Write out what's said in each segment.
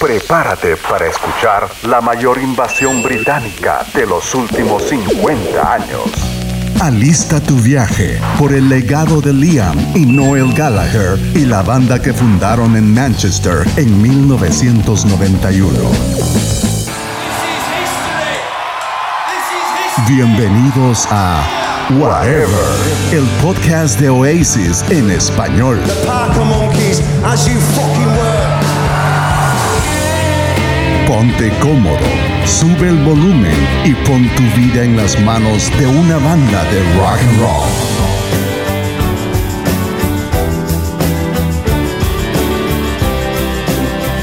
Prepárate para escuchar la mayor invasión británica de los últimos 50 años. Alista tu viaje por el legado de Liam y Noel Gallagher y la banda que fundaron en Manchester en 1991. Bienvenidos a Whatever, el podcast de Oasis en español. Ponte cómodo, sube el volumen y pon tu vida en las manos de una banda de rock and roll.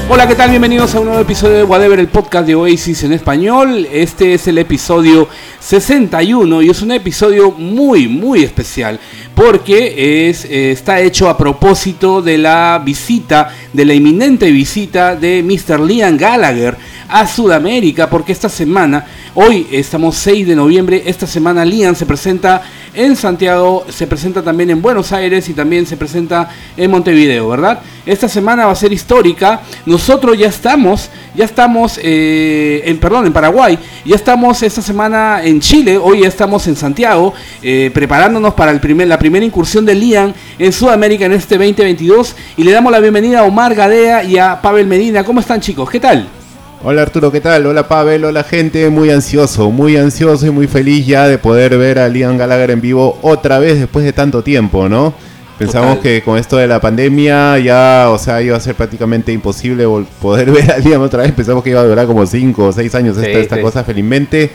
Hola, ¿qué tal? Bienvenidos a un nuevo episodio de Whatever, el podcast de Oasis en español. Este es el episodio 61 y es un episodio muy, muy especial porque es, eh, está hecho a propósito de la visita, de la inminente visita de Mr. Liam Gallagher a Sudamérica, porque esta semana, hoy estamos 6 de noviembre, esta semana Liam se presenta en Santiago, se presenta también en Buenos Aires y también se presenta en Montevideo, ¿verdad? Esta semana va a ser histórica. Nosotros ya estamos, ya estamos eh, en, perdón, en Paraguay, ya estamos esta semana en Chile, hoy ya estamos en Santiago, eh, preparándonos para el primer, la primera incursión de Liam en Sudamérica en este 2022 y le damos la bienvenida a Omar Gadea y a Pavel Medina. ¿Cómo están chicos? ¿Qué tal? Hola Arturo, ¿qué tal? Hola Pavel, hola gente, muy ansioso, muy ansioso y muy feliz ya de poder ver a Liam Gallagher en vivo otra vez después de tanto tiempo, ¿no? Pensamos que con esto de la pandemia ya, o sea, iba a ser prácticamente imposible poder ver a Liam otra vez. Pensamos que iba a durar como 5 o 6 años esta, esta cosa. Felizmente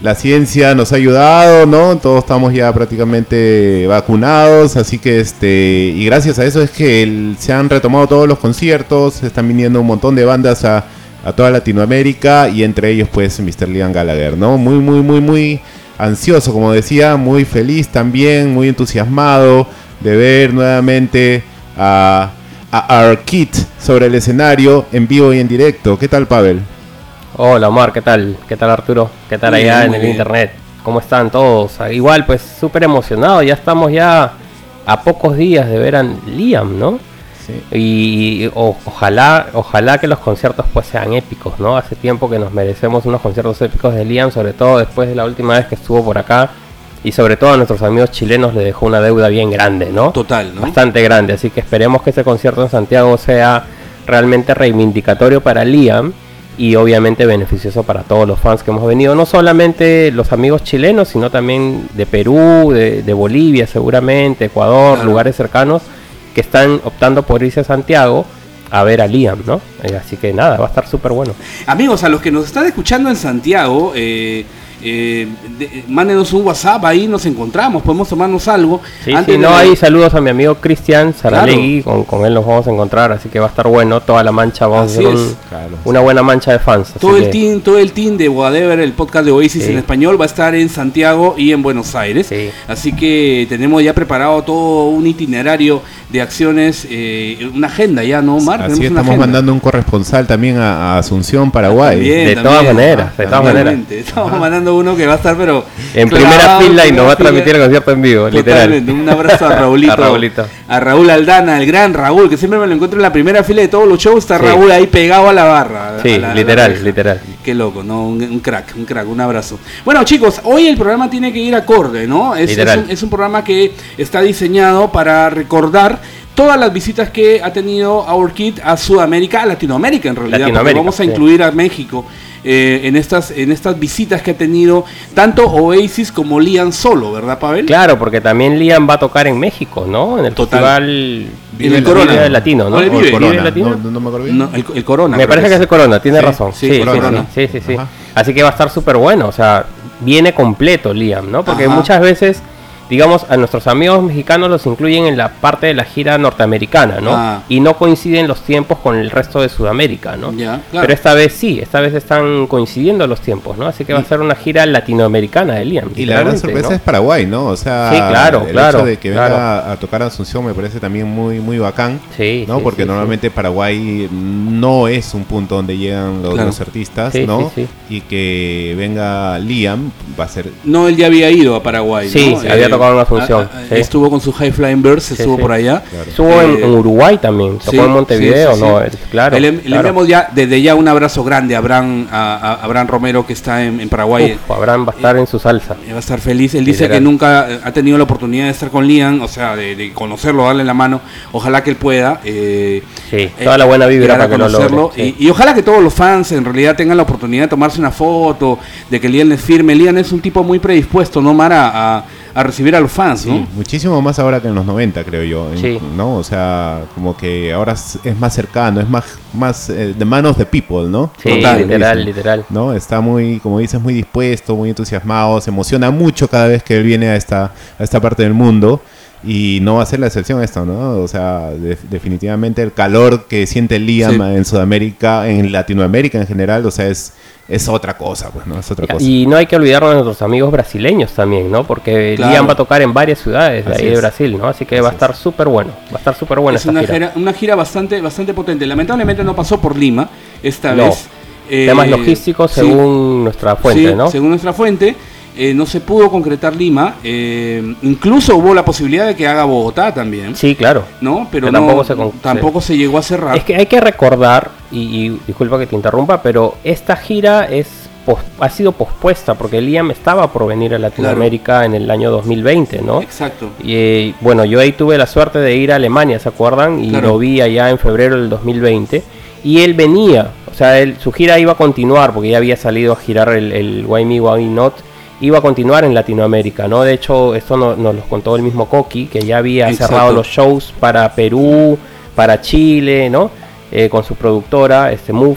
la ciencia nos ha ayudado, ¿no? Todos estamos ya prácticamente vacunados, así que este, y gracias a eso es que se han retomado todos los conciertos, se están viniendo un montón de bandas a a toda Latinoamérica y entre ellos pues Mr. Liam Gallagher, ¿no? Muy, muy, muy, muy ansioso, como decía, muy feliz también, muy entusiasmado de ver nuevamente a, a Kit sobre el escenario en vivo y en directo. ¿Qué tal, Pavel? Hola, Omar, ¿qué tal? ¿Qué tal, Arturo? ¿Qué tal allá en el internet? ¿Cómo están todos? Ah, igual, pues súper emocionado, ya estamos ya a pocos días de ver a Liam, ¿no? Y, ojalá, ojalá que los conciertos pues sean épicos, ¿no? Hace tiempo que nos merecemos unos conciertos épicos de Liam, sobre todo después de la última vez que estuvo por acá. Y sobre todo a nuestros amigos chilenos le dejó una deuda bien grande, ¿no? Total, ¿no? Bastante grande. Así que esperemos que este concierto en Santiago sea realmente reivindicatorio para Liam y obviamente beneficioso para todos los fans que hemos venido, no solamente los amigos chilenos, sino también de Perú, de, Bolivia seguramente, Ecuador, lugares cercanos que están optando por irse a Santiago a ver a Liam, ¿no? Eh, así que nada, va a estar súper bueno. Amigos, a los que nos están escuchando en Santiago, eh, eh, mándenos un WhatsApp, ahí nos encontramos, podemos tomarnos algo. Sí, no, hay saludos a mi amigo Cristian Saralegui, con, él nos vamos a encontrar, así que va a estar bueno, toda la mancha, vamos a hacer una buena mancha de fans. Todo el, team, todo el team de Whatever, el podcast de Oasis en español, va a estar en Santiago y en Buenos Aires. Así que tenemos ya preparado todo un itinerario de acciones, eh, una agenda ya, ¿no, Omar? Así estamos mandando un corresponsal también a, Asunción, Paraguay. de todas maneras, de todas maneras. Estamos mandando uno que va a estar, pero. En primera fila y nos va a transmitir el concierto en vivo, literal. Un abrazo a Raulito. a Raúl Aldana, el gran Raúl, que siempre me lo encuentro en la primera fila de todos los shows. Está Raúl ahí pegado a la barra. Sí, literal, literal. Qué loco, ¿no? Un, crack, un crack, un abrazo. Bueno, chicos, hoy el programa tiene que ir acorde, ¿no? Es, es, un, programa que está diseñado para recordar todas las visitas que ha tenido Our Kid a Sudamérica, a Latinoamérica en realidad, porque vamos a incluir a México eh, en, estas, en estas visitas que ha tenido tanto Oasis como Liam solo, ¿verdad, Pavel? Claro, porque también Liam va a tocar en México, ¿no? En el Total. en el Corona. Latino, ¿no? el, Corona. Latino? No, me acuerdo bien. el, Corona. Me parece que es el Corona, tiene razón. Sí, sí, sí, sí, sí, Así que va a estar súper bueno, o sea, viene completo Liam, ¿no? Porque muchas veces digamos, a nuestros amigos mexicanos los incluyen en la parte de la gira norteamericana, ¿no? Ah. Y no coinciden los tiempos con el resto de Sudamérica, ¿no? Pero esta vez sí, esta vez están coincidiendo los tiempos, ¿no? Así que va a ser una gira latinoamericana de Liam. Y la gran sorpresa es Paraguay, ¿no? O sea, claro, el claro, hecho de que venga a tocar Asunción me parece también muy muy bacán, sí, ¿no? Porque normalmente Paraguay no es un punto donde llegan los, artistas, ¿no? Y que venga Liam va a ser... No, él ya había ido a Paraguay, Sí, ¿no? había tocado en Asunción. Estuvo con su High Flying Birds, estuvo por allá. Estuvo en, Uruguay también, tocó en Montevideo, ¿no? claro. Le, enviamos ya, desde ya un abrazo grande a Abraham, a, Abraham Romero que está en, Paraguay. Abraham va a estar en su salsa. Va a estar feliz. Él dice que nunca ha tenido la oportunidad de estar con Liam, o sea, de, conocerlo, darle la mano. Ojalá que él pueda. Eh, sí, toda la buena vibra para conocerlo. y, ojalá que todos los fans en realidad tengan la oportunidad de tomarse una foto, de que Liam les firme. Liam es un tipo muy predispuesto, ¿no, Mara? A, a recibir a los fans, ¿no? muchísimo más ahora que en los 90, creo yo. ¿No? O sea, como que ahora es más cercano, es más, más eh, de manos de people, ¿no? Sí, literal, literal. ¿No? Está muy, como dices, muy dispuesto, muy entusiasmado, se emociona mucho cada vez que él viene a esta, a esta parte del mundo. Y no va a ser la excepción esto, ¿no? O sea, definitivamente el calor que siente Liam en Sudamérica, en Latinoamérica en general, o sea, es, es otra cosa, pues, ¿no? Es otra cosa. Y no hay que olvidarnos de nuestros amigos brasileños también, ¿no? Porque Liam va a tocar en varias ciudades de ahí de Brasil, ¿no? Así que va a estar súper bueno, va a estar súper buena es una gira. Una gira bastante, bastante potente. Lamentablemente no pasó por Lima esta vez. Temas eh, logísticos según nuestra fuente, ¿no? Según nuestra fuente. Eh, no se pudo concretar Lima. Eh, incluso hubo la posibilidad de que haga Bogotá también. Sí, claro. ¿No? Pero, tampoco, se, tampoco se llegó a cerrar. Es que hay que recordar, y, disculpa que te interrumpa, pero esta gira es ha sido pospuesta porque Liam estaba por venir a Latinoamérica en el año 2020, ¿no? Exacto. Y eh, bueno, yo ahí tuve la suerte de ir a Alemania, ¿se acuerdan? Y lo vi allá en febrero del 2020. Y él venía, o sea, él, su gira iba a continuar porque ya había salido a girar el, el Why Me, Why Not iba a continuar en Latinoamérica, ¿no? De hecho, esto nos lo contó el mismo Coqui, que ya había cerrado los shows para Perú, para Chile, ¿no? Eh, con su productora, este Move,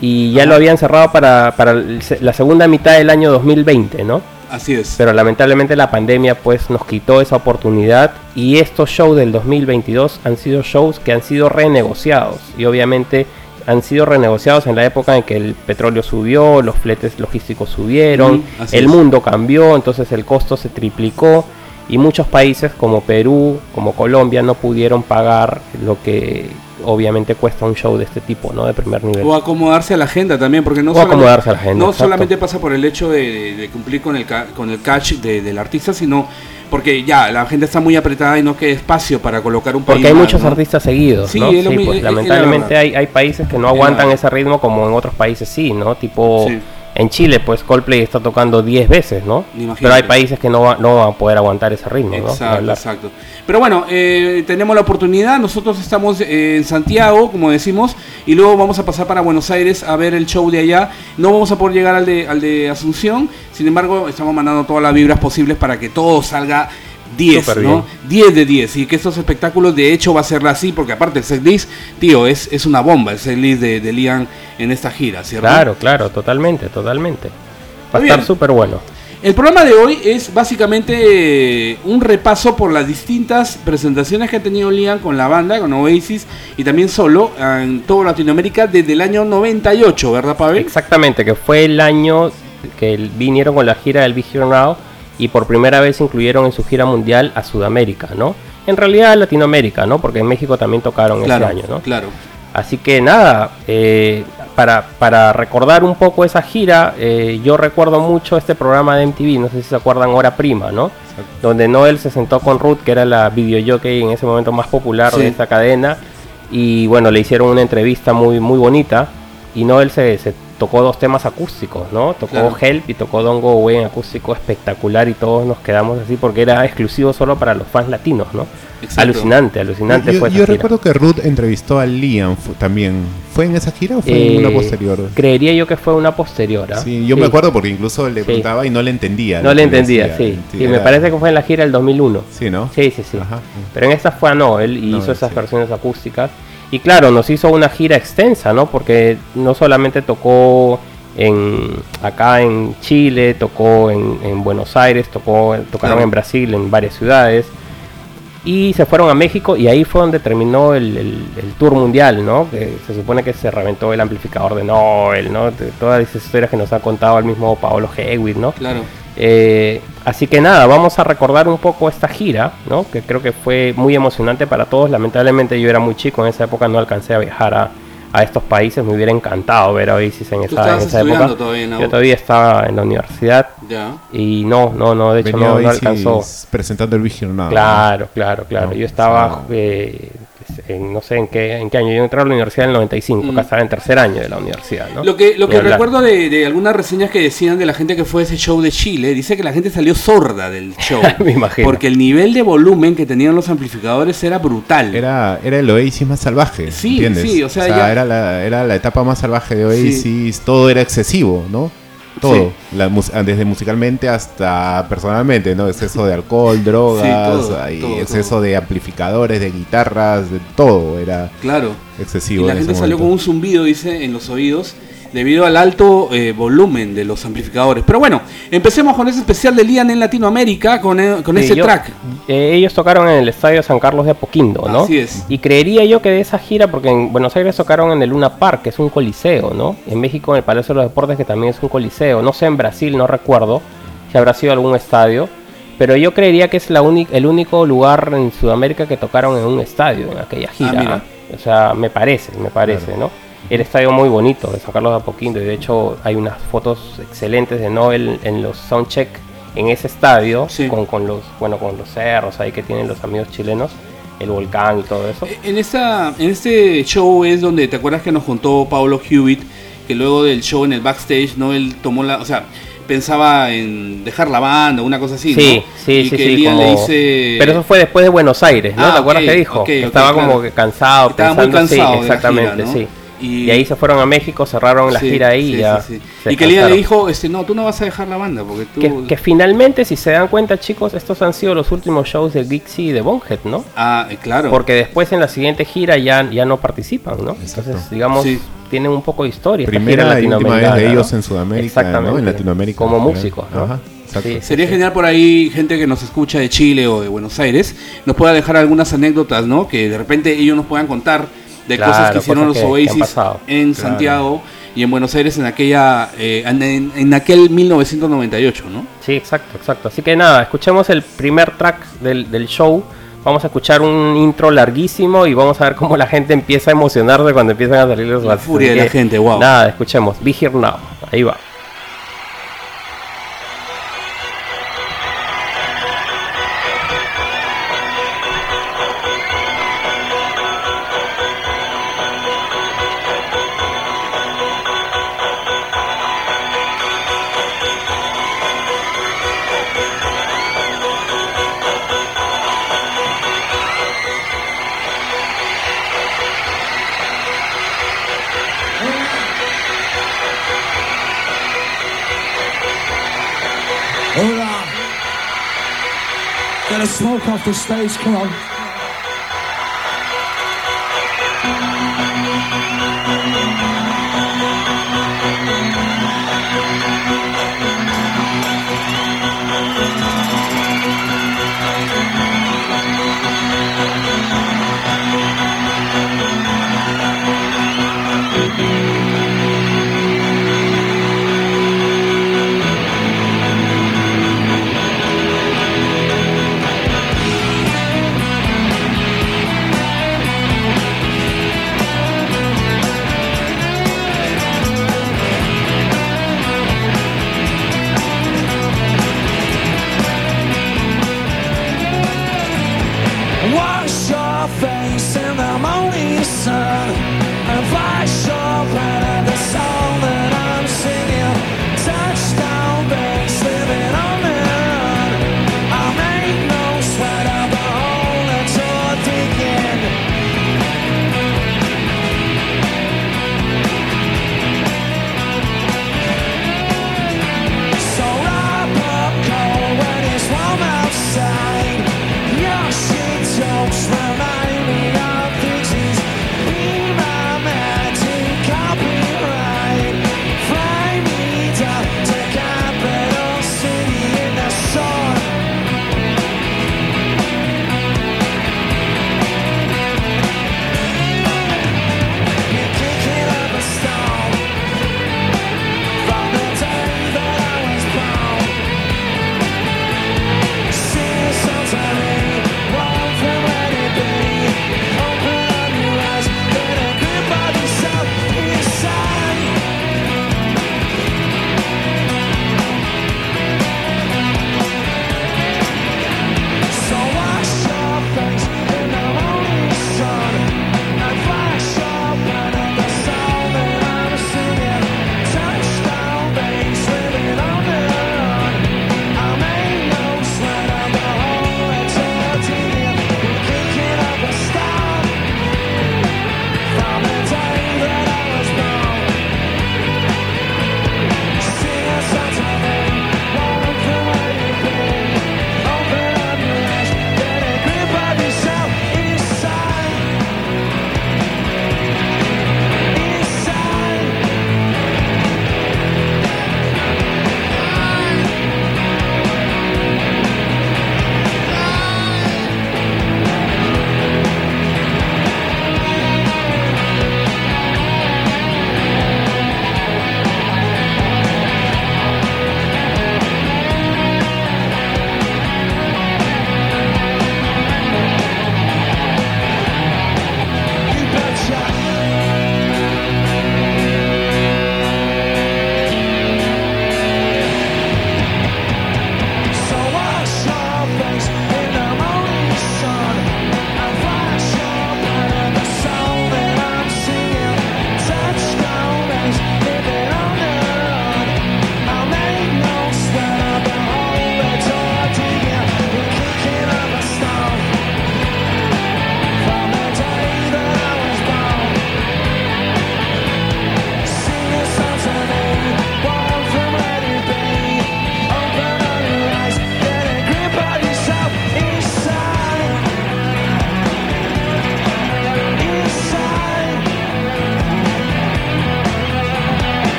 y ya lo habían cerrado para, para la segunda mitad del año 2020, ¿no? Así es. Pero lamentablemente la pandemia pues nos quitó esa oportunidad y estos shows del 2022 han sido shows que han sido renegociados y obviamente han sido renegociados en la época en que el petróleo subió, los fletes logísticos subieron, el mundo cambió, entonces el costo se triplicó y muchos países como Perú, como Colombia no pudieron pagar lo que obviamente cuesta un show de este tipo, ¿no? De primer nivel. O acomodarse a la agenda también, porque no, solamente, a la agenda, no solamente pasa por el hecho de, cumplir con el, con el catch del artista, sino porque ya la gente está muy apretada y no queda espacio para colocar un Porque hay muchos artistas seguidos, sí, ¿no? sí, pues, lamentablemente hay, hay, países que no aguantan ese ritmo como en otros países sí, ¿no? Tipo en Chile, pues Coldplay está tocando 10 veces, ¿no? Pero hay países que no, no van a poder aguantar ese ritmo, exacto, Exacto. Pero bueno, eh, tenemos la oportunidad. Nosotros estamos en Santiago, como decimos, y luego vamos a pasar para Buenos Aires a ver el show de allá. No vamos a poder llegar al de, al de Asunción, sin embargo, estamos mandando todas las vibras posibles para que todo salga 10, ¿no? 10 de 10. Y que estos espectáculos de hecho va a ser así, porque aparte el setlist, tío, es, es una bomba el setlist de, de Liam en esta gira, ¿cierto? Claro, claro, totalmente, totalmente. Va a estar súper bueno. El programa de hoy es básicamente un repaso por las distintas presentaciones que ha tenido Liam con la banda, con Oasis y también solo en toda Latinoamérica desde el año 98, ¿verdad, Pavel? Exactamente, que fue el año que vinieron con la gira del Big Hero Now y por primera vez incluyeron en su gira mundial a Sudamérica, ¿no? En realidad Latinoamérica, ¿no? Porque en México también tocaron ese año, ¿no? Claro. Así que nada, eh, para, para, recordar un poco esa gira, eh, yo recuerdo mucho este programa de MTV, no sé si se acuerdan, Hora Prima, ¿no? Donde Noel se sentó con Ruth, que era la videojockey en ese momento más popular de esta cadena, y bueno, le hicieron una entrevista muy, muy bonita, y Noel se, se tocó dos temas acústicos, ¿no? Tocó Help y tocó Don't Go Away en acústico espectacular y todos nos quedamos así porque era exclusivo solo para los fans latinos, ¿no? Alucinante, alucinante yo, fue. Yo recuerdo que Ruth entrevistó a Liam también. ¿Fue en esa gira o fue en una eh, posterior? Creería yo que fue una posterior. ¿ah? Sí, yo me acuerdo porque incluso le preguntaba y no le entendía. No le entendía, sí. sí me parece que fue en la gira del 2001. Sí, ¿no? Sí, sí, sí. Pero en esta fue a Noel y hizo esas versiones acústicas. Y claro, nos hizo una gira extensa, ¿no? Porque no solamente tocó en, acá en Chile, tocó en, Buenos Aires, tocó, tocaron en Brasil, en varias ciudades. Y se fueron a México y ahí fue donde terminó el, tour mundial, ¿no? Que se supone que se reventó el amplificador de Noel, ¿no? todas esas historias que nos ha contado el mismo Paolo Hewitt, ¿no? Claro. Eh, así que nada, vamos a recordar un poco esta gira, ¿no? Que creo que fue muy emocionante para todos. Lamentablemente yo era muy chico en esa época, no alcancé a viajar a, a estos países. Me hubiera encantado ver a Oasis en esa, en esa época. Todavía, ¿no? Yo todavía estaba en la universidad. Ya. Y no, no, no, de hecho no, no, alcanzó. Presentando el Vigil ¿no? Claro, claro, claro. yo estaba eh, en, no sé en qué, en qué año. Yo entré a la universidad en el 95, mm. estaba en tercer año de la universidad. ¿no? Lo que, lo que recuerdo de, de, algunas reseñas que decían de la gente que fue a ese show de Chile, dice que la gente salió sorda del show. Me imagino. Porque el nivel de volumen que tenían los amplificadores era brutal. Era, era el Oasis más salvaje. Sí, sí, o sea, era, la, era la etapa más salvaje de Oasis, todo era excesivo, ¿no? Todo, desde musicalmente hasta personalmente, ¿no? Exceso de alcohol, drogas, exceso de amplificadores, de guitarras, de todo, era claro. excesivo. Y la gente salió con un zumbido, dice, en los oídos debido al alto eh, volumen de los amplificadores. Pero bueno, empecemos con ese especial de Lian en Latinoamérica, con, eh, con ese track. Eh, ellos tocaron en el Estadio San Carlos de Apoquindo, ¿no? Así es. Y creería yo que de esa gira, porque en Buenos Aires tocaron en el Luna Park, que es un coliseo, ¿no? En México en el Palacio de los Deportes, que también es un coliseo. No sé, en Brasil, no recuerdo si habrá sido algún estadio. Pero yo creería que es la el único lugar en Sudamérica que tocaron en un estadio en aquella ah, gira. O sea, me parece, me parece, ¿no? El estadio muy bonito de San Carlos de Apoquindo y de hecho hay unas fotos excelentes de Noel en los soundcheck en ese estadio con, con, los bueno con los cerros ahí que tienen los amigos chilenos el volcán y todo eso en esta en este show es donde te acuerdas que nos contó Pablo Hewitt que luego del show en el backstage no él tomó la o sea pensaba en dejar la banda, una cosa así, sí, Sí, y sí, que sí. le dice... Pero eso fue después de Buenos Aires, ¿no? ¿Te ah, acuerdas que dijo? estaba como que cansado, estaba muy cansado exactamente, sí. Y, ahí se fueron a México, cerraron la gira ahí. ya y que Lía le dijo, este, no, tú no vas a dejar la banda. porque tú... que, finalmente, si se dan cuenta, chicos, estos han sido los últimos shows de Gixie y de Bonhead, ¿no? Ah, eh, claro. Porque después en la siguiente gira ya, ya no participan, ¿no? Entonces, digamos, tienen un poco de historia. Primera y última vez de ellos en Sudamérica, ¿no? En Latinoamérica. Como músicos, ¿no? Sería genial por ahí gente que nos escucha de Chile o de Buenos Aires nos pueda dejar algunas anécdotas, ¿no? Que de repente ellos nos puedan contar de cosas que hicieron los Oasis en Santiago y en Buenos Aires en aquella eh, en, aquel 1998, ¿no? Sí, exacto, exacto. Así que nada, escuchemos el primer track del, del show. Vamos a escuchar un intro larguísimo y vamos a ver cómo la gente empieza a emocionarse cuando empiezan a salir los La furia de la gente, wow. Nada, escuchemos. Be Here Now. Ahí va. Off the stage, come on.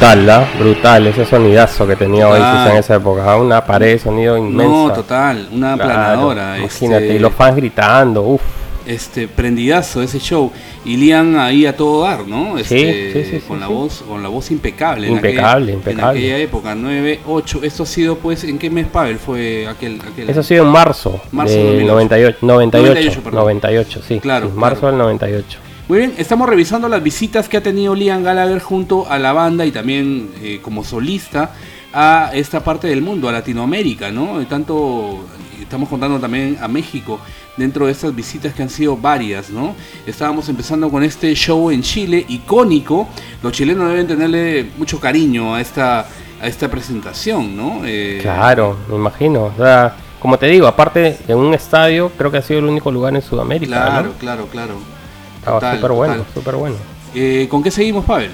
Brutal, ¿la? Brutal, ese sonidazo que tenía Oasis en esa época. Una pared de sonido inmensa. No, total, una Claro, aplanadora. Imagínate, este, y los fans gritando, uff. este prendidazo ese show y Liam ahí a todo dar, ¿no? Este, sí, sí, sí, con la voz, con la voz impecable. en Impecable, aquella- impecable. En aquella época, 9, 8, esto ha sido pues, ¿en qué mes Pavel fue aquel? aquel Eso ha sido en marzo, Marzo del 2008. 98, 98, 98, 98, perdón. sí, Claro, marzo claro. del 98. Muy bien, estamos revisando las visitas que ha tenido Liam Gallagher junto a la banda y también eh, como solista a esta parte del mundo, a Latinoamérica, ¿no? Tanto estamos contando también a México dentro de estas visitas que han sido varias, ¿no? Estábamos empezando con este show en Chile, icónico. Los chilenos deben tenerle mucho cariño a esta a esta presentación, ¿no? Eh, Claro, me imagino. O sea, como te digo, aparte de un estadio, creo que ha sido el único lugar en Sudamérica. Claro, ¿no? claro, claro. Estaba súper bueno, súper bueno. Eh, ¿Con qué seguimos, Pavel?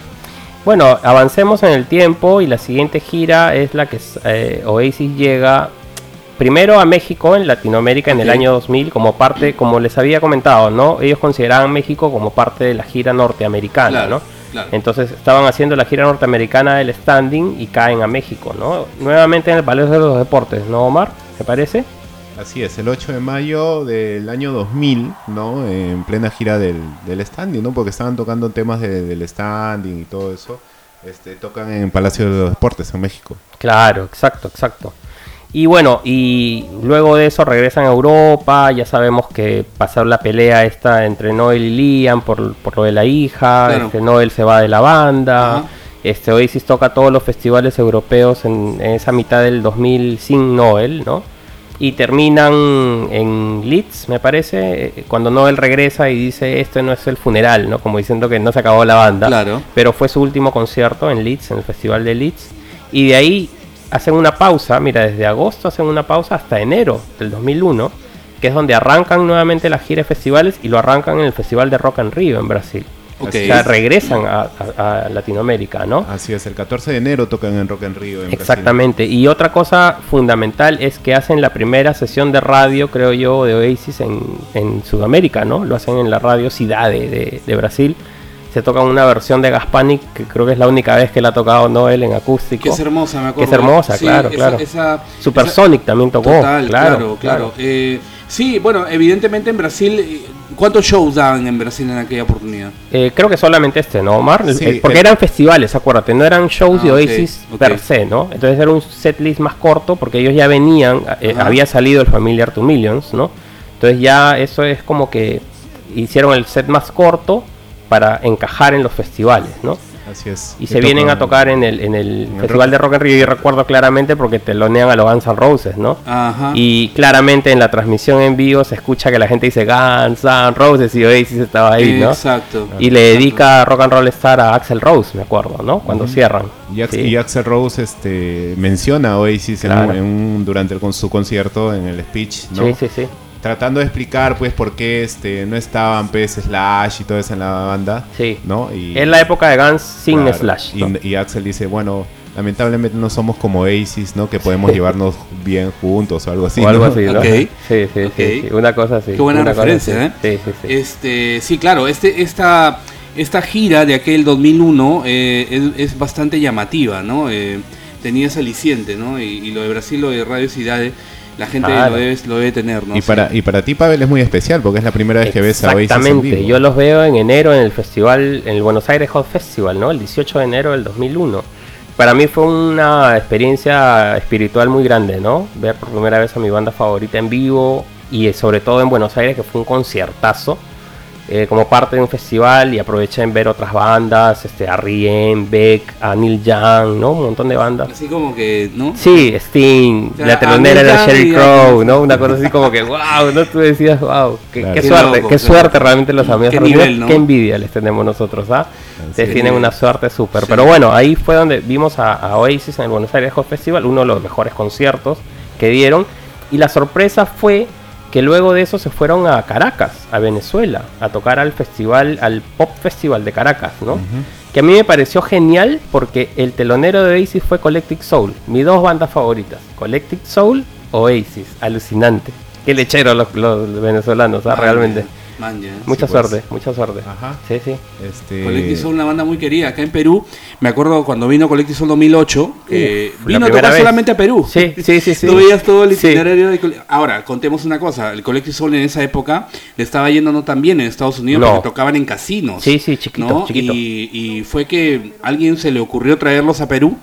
Bueno, avancemos en el tiempo y la siguiente gira es la que eh, Oasis llega primero a México en Latinoamérica en el año 2000 como parte, como les había comentado, ¿no? Ellos consideraban México como parte de la gira norteamericana, Claro, ¿no? claro. Entonces estaban haciendo la gira norteamericana del standing y caen a México, ¿no? Nuevamente en el Palacio de los Deportes, ¿no, Omar? ¿Me parece? Así es, el 8 de mayo del año 2000, ¿no? En plena gira del, del standing, ¿no? Porque estaban tocando temas de- del standing y todo eso. Este, tocan en Palacio de los Deportes en México. Claro, exacto, exacto. Y bueno, y luego de eso regresan a Europa, ya sabemos que pasó la pelea esta entre Noel y Liam por, por lo de la hija, Claro. este, Noel se va de la banda, Ajá. este Oasis toca todos los festivales europeos en, en esa mitad del 2000 sin Noel, ¿no? Y terminan en Leeds, me parece, eh, cuando Noel regresa y dice, esto no es el funeral, ¿no? Como diciendo que no se acabó la banda Claro. pero fue su último concierto en Leeds, en el Festival de Leeds, y de ahí hacen una pausa, mira, desde agosto hacen una pausa hasta enero del 2001, que es donde arrancan nuevamente las giras festivales y lo arrancan en el Festival de Rock and Rio en Brasil. O sea, regresan a, a- a Latinoamérica, ¿no? Así es, el 14 de enero tocan en Rock en Brasil. Exactamente. Y otra cosa fundamental es que hacen la primera sesión de radio, creo yo, de Oasis en, en Sudamérica, ¿no? Lo hacen en la radio Cidade de, de Brasil. Se toca una versión de Gaspanic, que creo que es la única vez que la ha tocado Noel en acústico. Que es hermosa, me Que acuerdo. es hermosa, Sí, claro, esa- claro. esa- Supersonic también tocó. Total, claro, claro, claro. Eh, sí, bueno, evidentemente en Brasil, eh, ¿cuántos shows daban en Brasil en aquella oportunidad? Eh, creo que solamente este, ¿no, Omar? Sí, Eh, porque el- eran festivales, acuérdate, no eran shows de Ah, Oasis ok. per se, ¿no? Entonces era un setlist más corto porque ellos ya venían, eh, había salido el Familiar to Millions, ¿no? Entonces ya eso es como que hicieron el set más corto para encajar en los festivales, ¿no? Así es. Y se vienen a tocar en el, en el Festival Rock- de Rock en Rio, yo recuerdo claramente porque telonean a los Guns N' Roses, ¿no? Ajá. Y claramente en la transmisión en vivo se escucha que la gente dice Guns N' Roses y Oasis estaba ahí, ¿no? Exacto. Y le Exacto. dedica Rock and Roll Star a Axel Rose, me acuerdo, ¿no? Cuando cierran. Y, Ax- Sí. y Axel Rose este, menciona a Oasis en Claro. un- en un- durante el- con su concierto en el speech, ¿no? Sí, sí, sí. Tratando de explicar pues por qué este, no estaban pues Slash y todo eso en la banda. Sí. ¿no? Y, Es la época de Guns sin claro, Slash. y, ¿no? y Axel dice, bueno, lamentablemente no somos como Oasis, ¿no? Que podemos llevarnos bien juntos o algo así. o algo ¿no? así, ¿no? Ok. Sí, sí, sí, Una cosa así. Qué buena una referencia. ¿eh? Sí, sí, sí. Este, sí, claro, este, esta, esta gira de aquel 2001 eh, es, es bastante llamativa, ¿no? Eh, tenía ese aliciente, ¿no? Y, y lo de Brasil, lo de Radio Cidade, la gente Claro. lo, debe, lo debe tener, ¿no? Y, Sí. para, y para ti, Pavel, es muy especial porque es la primera vez que ves a Oasis en Exactamente, yo los veo en enero en el festival, en el Buenos Aires Hot Festival, ¿no? El 18 de enero del 2001. Para mí fue una experiencia espiritual muy grande, ¿no? Ver por primera vez a mi banda favorita en vivo y sobre todo en Buenos Aires que fue un conciertazo. Eh, como parte de un festival y aproveché en ver otras bandas, este, a Rien, Beck, a Neil Young, ¿no? Un montón de bandas. Así como que, ¿no? Sí, Sting, O sea, la telonera Neil Sherry Crow, ¿no? Una cosa así como que, wow, ¿no? Tú decías, wow, qué, Claro. qué Qué suerte, loco, qué claro. suerte realmente los amigos Qué nivel, ¿no? qué envidia les tenemos nosotros, ¿ah? Ustedes tienen una suerte súper. Sí. Pero bueno, ahí fue donde vimos a, a Oasis en el Buenos Aires Hot Festival, uno de los mejores conciertos que dieron. Y la sorpresa fue que luego de eso se fueron a Caracas, a Venezuela, a tocar al festival, al Pop Festival de Caracas, ¿no? Que a mí me pareció genial porque el telonero de Oasis fue Collective Soul, mis dos bandas favoritas, Collective Soul, Oasis, alucinante. Qué lechero los, los venezolanos, ¿ah? Realmente. Man. Mucha Sí, pues. suerte, mucha suerte. Ajá. Sí, sí. Este, Collective Soul, una banda muy querida acá en Perú. Me acuerdo cuando vino Collective Soul 2008, que Uf, la vino a tocar vez. solamente a Perú. Sí, sí, sí, sí. Tú veías todo el Sí. itinerario de Ahora, contemos una cosa. El Collective Soul en esa época le estaba yendo no tan bien en Estados Unidos No. porque tocaban en casinos. Sí, sí, chiquito, ¿no? chiquito. Y, y fue que alguien se le ocurrió traerlos a Perú.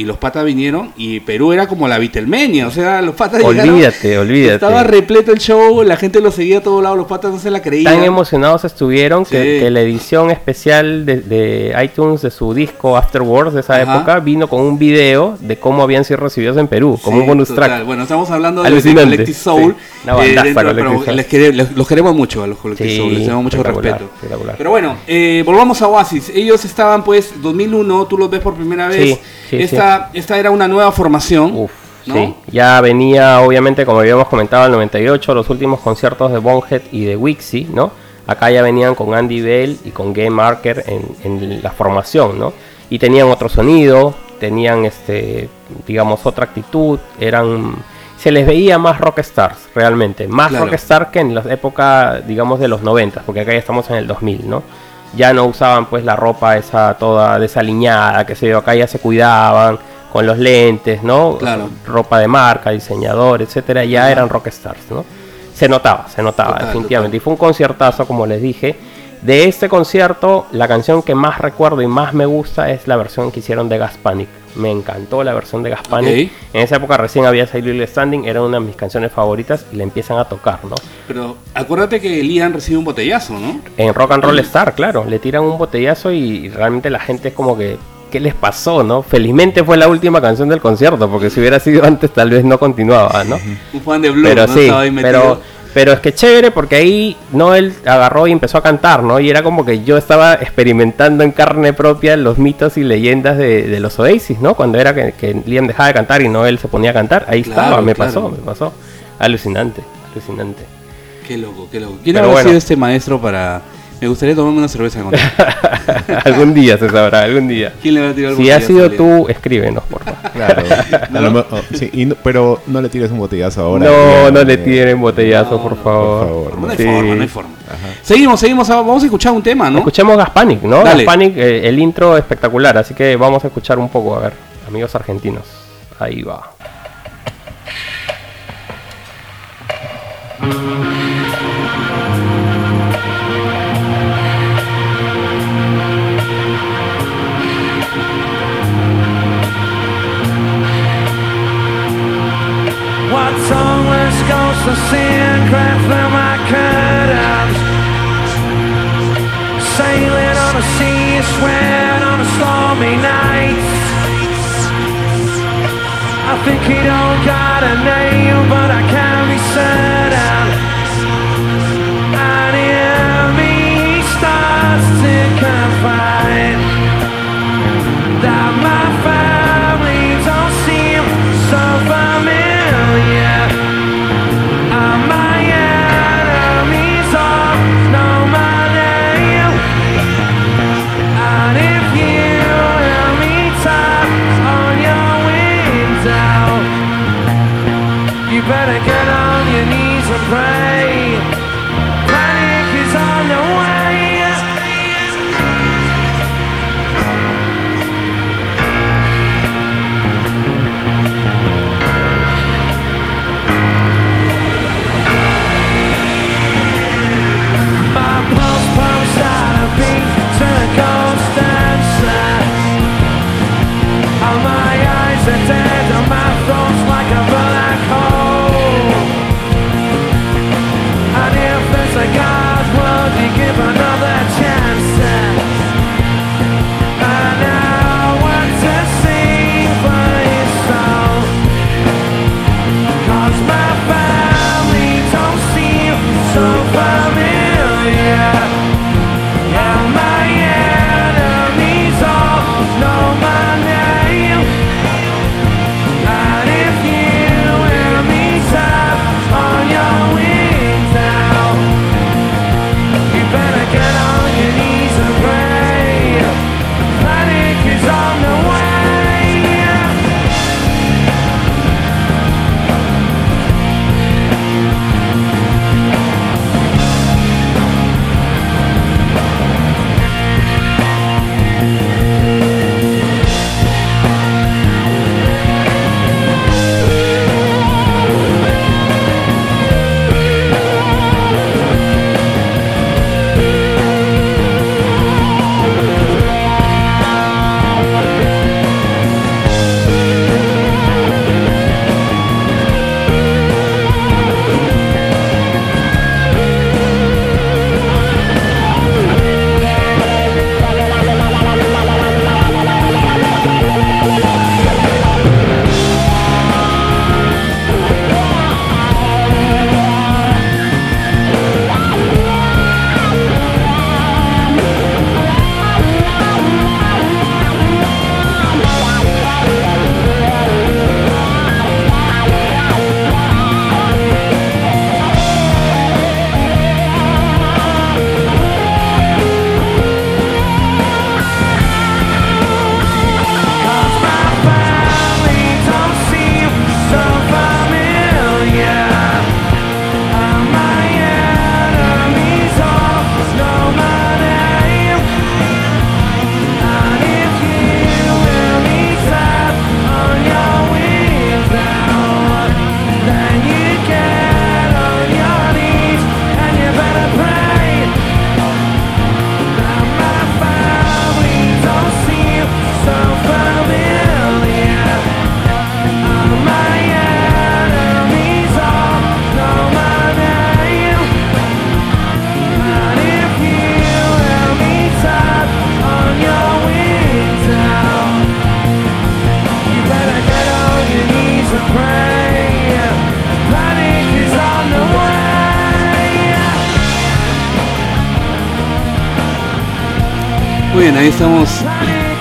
Y los patas vinieron y Perú era como la Beatlemania, o sea, los patas llegaron, Olvídate, olvídate. Estaba repleto el show, la gente los seguía a todos lados, los patas no se la creían. Tan emocionados estuvieron que, Sí. que la edición especial de, de iTunes de su disco Afterwards de esa Ajá. época vino con un video de cómo habían sido recibidos en Perú, como Sí, un bonus total. track. Bueno, estamos hablando de, de Alucinante. Collective Soul. Sí. Una bandaza, dentro- Collective pero Soul. les quere- les- los queremos mucho a los Collective Soul, les tenemos mucho respeto. Pero bueno, eh, volvamos a Oasis. Ellos estaban, pues, 2001, tú los ves por primera vez. Sí, esta, esta era una nueva formación. Uf, ¿no? sí. Ya venía, obviamente, como habíamos comentado, el 98, los últimos conciertos de Bonhead y de Wixie, ¿no? Acá ya venían con Andy Bell y con Game Marker en, en la formación, ¿no? Y tenían otro sonido, tenían, este, digamos, otra actitud, eran... Se les veía más rockstars, realmente. Más Claro. rockstar que en la época, digamos, de los 90, porque acá ya estamos en el 2000, ¿no? Ya no usaban pues la ropa esa toda desaliñada, que se yo, acá ya se cuidaban con los lentes, ¿no? Claro. Ropa de marca, diseñador, etcétera, ya Ajá. eran rockstars, ¿no? Se notaba, se notaba Total, definitivamente. total. Y fue un conciertazo, como les dije. De este concierto, la canción que más recuerdo y más me gusta es la versión que hicieron de Gas Panic. Me encantó la versión de Gas Panic. Ok. En esa época recién había salido el Standing, era una de mis canciones favoritas y la empiezan a tocar, ¿no? Pero acuérdate que Liam recibe un botellazo, ¿no? En Rock and Roll Star, claro, le tiran un botellazo y realmente la gente es como que, ¿qué les pasó, no? Felizmente fue la última canción del concierto, porque si hubiera sido antes tal vez no continuaba, ¿no? Un fan de Blue, Pero ¿no? sí, pero, pero es que chévere porque ahí Noel agarró y empezó a cantar, ¿no? Y era como que yo estaba experimentando en carne propia los mitos y leyendas de, de los Oasis, ¿no? Cuando era que, que Liam dejaba de cantar y Noel se ponía a cantar, ahí Claro, estaba, me claro. pasó, me pasó. Alucinante, alucinante. Qué loco, qué loco. ¿Quién Pero habrá bueno. sido este maestro para...? Me gustaría tomarme una cerveza con él. algún día se sabrá, algún día. ¿Quién le va a tirar Si ha botellazo sido tú, escríbenos, por favor. Claro. Lo oh, sí, y no- pero no le tires un botellazo ahora. No, Ya, no le eh, tiren botellazo, No, por no, favor. por favor, No hay Sí. forma, no hay forma. Seguimos, seguimos. ah, Vamos a escuchar un tema, ¿no? Escuchemos Gaspanic, ¿no? Dale. Gaspanic, eh, el intro espectacular, así que vamos a escuchar un poco, a ver, amigos argentinos. Ahí va. Of craft through my curtains? Sailing on a sea, sweat on a stormy night. I think he don't got a name, but I can't be certain.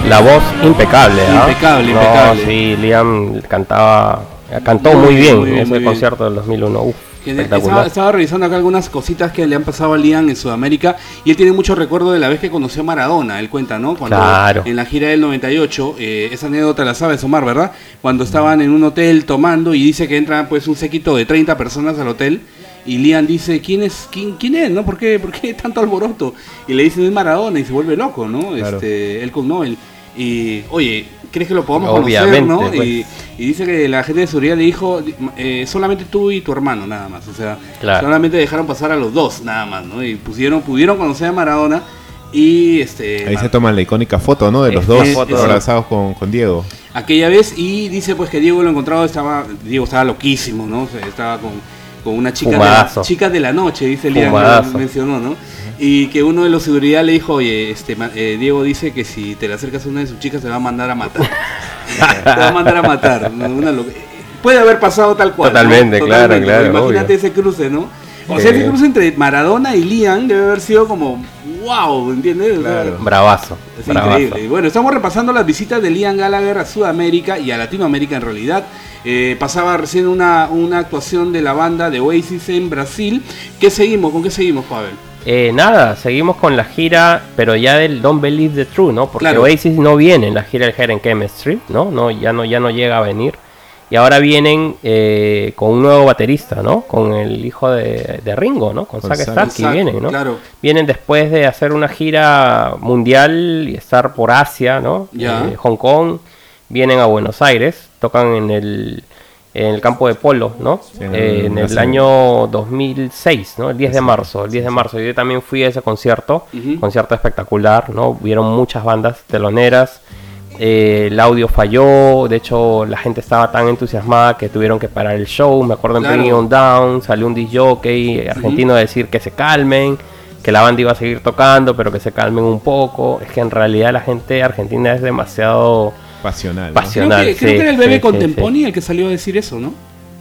La voz impecable, ¿ah? Impecable, No, impecable. sí, Liam cantaba, cantó Muy muy, bien, en ese muy bien. concierto del 2001. Uf. Estaba, estaba revisando acá algunas cositas que le han pasado a Liam en Sudamérica y él tiene mucho recuerdo de la vez que conoció a Maradona, él cuenta, ¿no? Cuando Claro. en la gira del 98, eh, esa anécdota la sabes, Omar, ¿verdad? Cuando estaban en un hotel tomando y dice que entra pues un séquito de 30 personas al hotel y Liam dice, ¿quién es, quién, quién es, no? ¿Por qué, ¿Por qué tanto alboroto? Y le dicen, es Maradona y se vuelve loco, ¿no? Claro. Este, él con Nobel. Y, oye, ¿crees que lo podamos Obviamente, conocer, no? pues. Y, y dice que la gente de seguridad le dijo, eh, solamente tú y tu hermano, nada más. O sea, Claro. solamente dejaron pasar a los dos, nada más, ¿no? Y pusieron, pudieron conocer a Maradona y este... Ahí se toman la icónica foto, ¿no? De los Esa dos foto. abrazados con, con Diego. aquella vez y dice pues que Diego lo encontrado estaba Diego estaba loquísimo no O sea, estaba con, con una chica de, la, chica de la noche dice lo mencionó no y que uno de los seguridad le dijo oye este ma- eh, Diego dice que si te le acercas a una de sus chicas te va a mandar a matar te va a mandar a matar. Una puede haber pasado tal cual ¿no? Totalmente, claro, claro, imagínate obvio. ese cruce no o sea ese cruce entre Maradona y Liam debe haber sido como wow ¿entiendes? Claro. Bravazo. es bravazo. increíble. Bueno, estamos repasando las visitas de Liam Gallagher a Sudamérica y a Latinoamérica en realidad. Eh, pasaba recién una, una actuación de la banda de Oasis en Brasil. ¿Qué seguimos? ¿Con qué seguimos, Pavel? Eh, nada, seguimos con la gira, pero ya del Don't Believe the True, ¿no? Porque Claro. Oasis no viene en la gira del Head and Chemistry, ¿no? no ya no ya no llega a venir. Y ahora vienen eh, con un nuevo baterista, ¿no? Con el hijo de, de Ringo, ¿no? Con, Zack Zack, vienen, ¿no? claro. Vienen después de hacer una gira mundial y estar por Asia, ¿no? Ya. Eh, Hong Kong. Vienen a Buenos Aires, tocan en el, en el campo de polo, ¿no? Sí, Eh, en el año 2006, ¿no? El 10 de marzo, el 10 de marzo. Yo también fui a ese concierto, concierto espectacular, ¿no? Vieron muchas bandas teloneras, eh, el audio falló, de hecho la gente estaba tan entusiasmada que tuvieron que parar el show, me acuerdo en Claro. Bring On Down, salió un disc jockey argentino a decir que se calmen, que la banda iba a seguir tocando, pero que se calmen un poco, es que en realidad la gente argentina es demasiado... Pasional. ¿no? Pasional. creo que, creo que era el sí, bebé sí, Contemponí el que salió a decir eso, ¿no?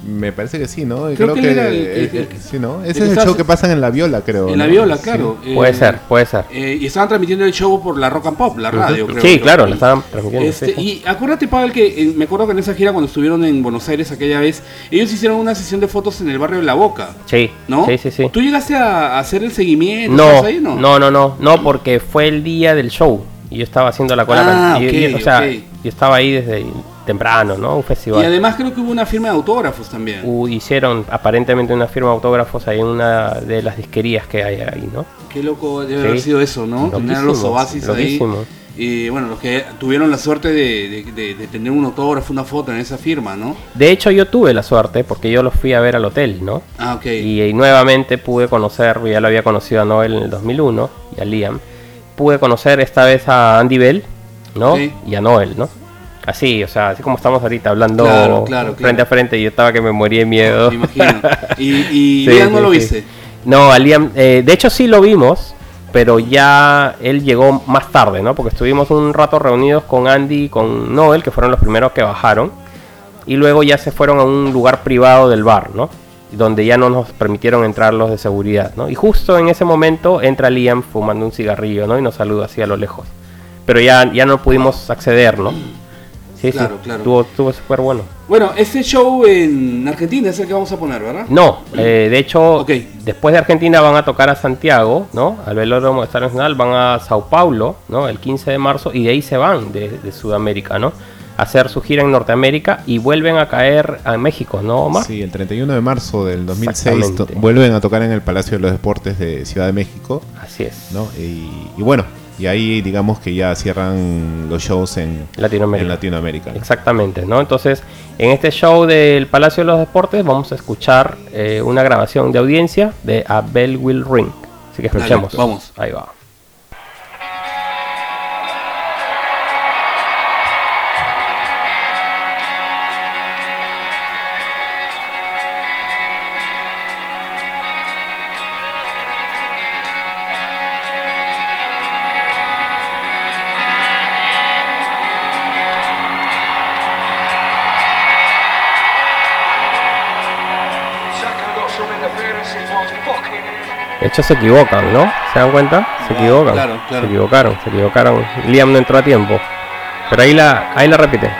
Me parece que sí, ¿no? Creo que él era el- eh, el- eh, sí, ¿no? Ese que es el show que pasan en la viola, creo. En la ¿no? viola, Sí. claro. Eh, Puede ser, puede ser. eh, y estaban transmitiendo el show por la Rock and Pop, la radio, creo. Sí, claro, la estaban transmitiendo. Este. Y acuérdate, Pavel, que eh, me acuerdo que en esa gira, cuando estuvieron en Buenos Aires aquella vez, ellos hicieron una sesión de fotos en el barrio de La Boca, Sí, ¿no? sí, sí, sí. ¿Tú llegaste a, hacer el seguimiento? No, ¿Estabas ahí, no, no, no, no, porque fue el día del show y yo estaba haciendo la cola. Ah, y- ok, y- o sea. Yo estaba ahí desde temprano, ¿no? Un Y festival. además creo que hubo una firma de autógrafos también. U- hicieron aparentemente una firma de autógrafos ahí en una de las disquerías que hay ahí, ¿no? Qué loco debe Sí. haber sido eso, ¿no? Tener los oasis loquísimo. ahí. Y bueno, los que tuvieron la suerte de, de- de- de tener un autógrafo, una foto en esa firma, ¿no? De hecho, yo tuve la suerte porque yo los fui a ver al hotel, ¿no? Ah, ok. Y, y nuevamente pude conocer, ya lo había conocido a Noel en el 2001 y a Liam. Pude conocer esta vez a Andy Bell, ¿no? Sí. Y a Noel, ¿no? Así, o sea, así como estamos ahorita hablando Claro, claro, frente claro. a frente, yo estaba que me moría de miedo. Me imagino. Y, y Sí, Liam no lo viste. No, a Liam, eh, de hecho sí lo vimos, pero ya él llegó más tarde, ¿no? Porque estuvimos un rato reunidos con Andy y con Noel, que fueron los primeros que bajaron, y luego ya se fueron a un lugar privado del bar, ¿no? Donde ya no nos permitieron entrar los de seguridad, ¿no? Y justo en ese momento entra Liam fumando un cigarrillo, ¿no? Y nos saluda así a lo lejos. Pero ya, ya no pudimos acceder, ¿no? Sí, Claro, sí, claro. Estuvo, estuvo súper bueno. Bueno, este show en Argentina es el que vamos a poner, ¿verdad? No, eh, de hecho, después de Argentina van a tocar a Santiago, ¿no? Al Velódromo de Estadio Nacional, van a Sao Paulo, ¿no? El 15 de marzo, y de ahí se van de, de Sudamérica, ¿no? A hacer su gira en Norteamérica y vuelven a caer a México, ¿no, Omar? Sí, el 31 de marzo del 2006 to- Exactamente. vuelven a tocar en el Palacio de los Deportes de Ciudad de México, Así es. ¿no? Y, y bueno, y ahí digamos que ya cierran los shows en Latinoamérica. en Latinoamérica. ¿no? Exactamente, ¿no? Entonces, en este show del Palacio de los Deportes vamos a escuchar eh, una grabación de audiencia de A Bell Will Ring. Así que Dale, escuchemos. vamos. Ahí va. De hecho se equivocan, ¿no? ¿Se dan cuenta? Se Ah, equivocan. claro, claro. Se equivocaron, se equivocaron. Liam no entró a tiempo. Pero ahí la, ahí la repite.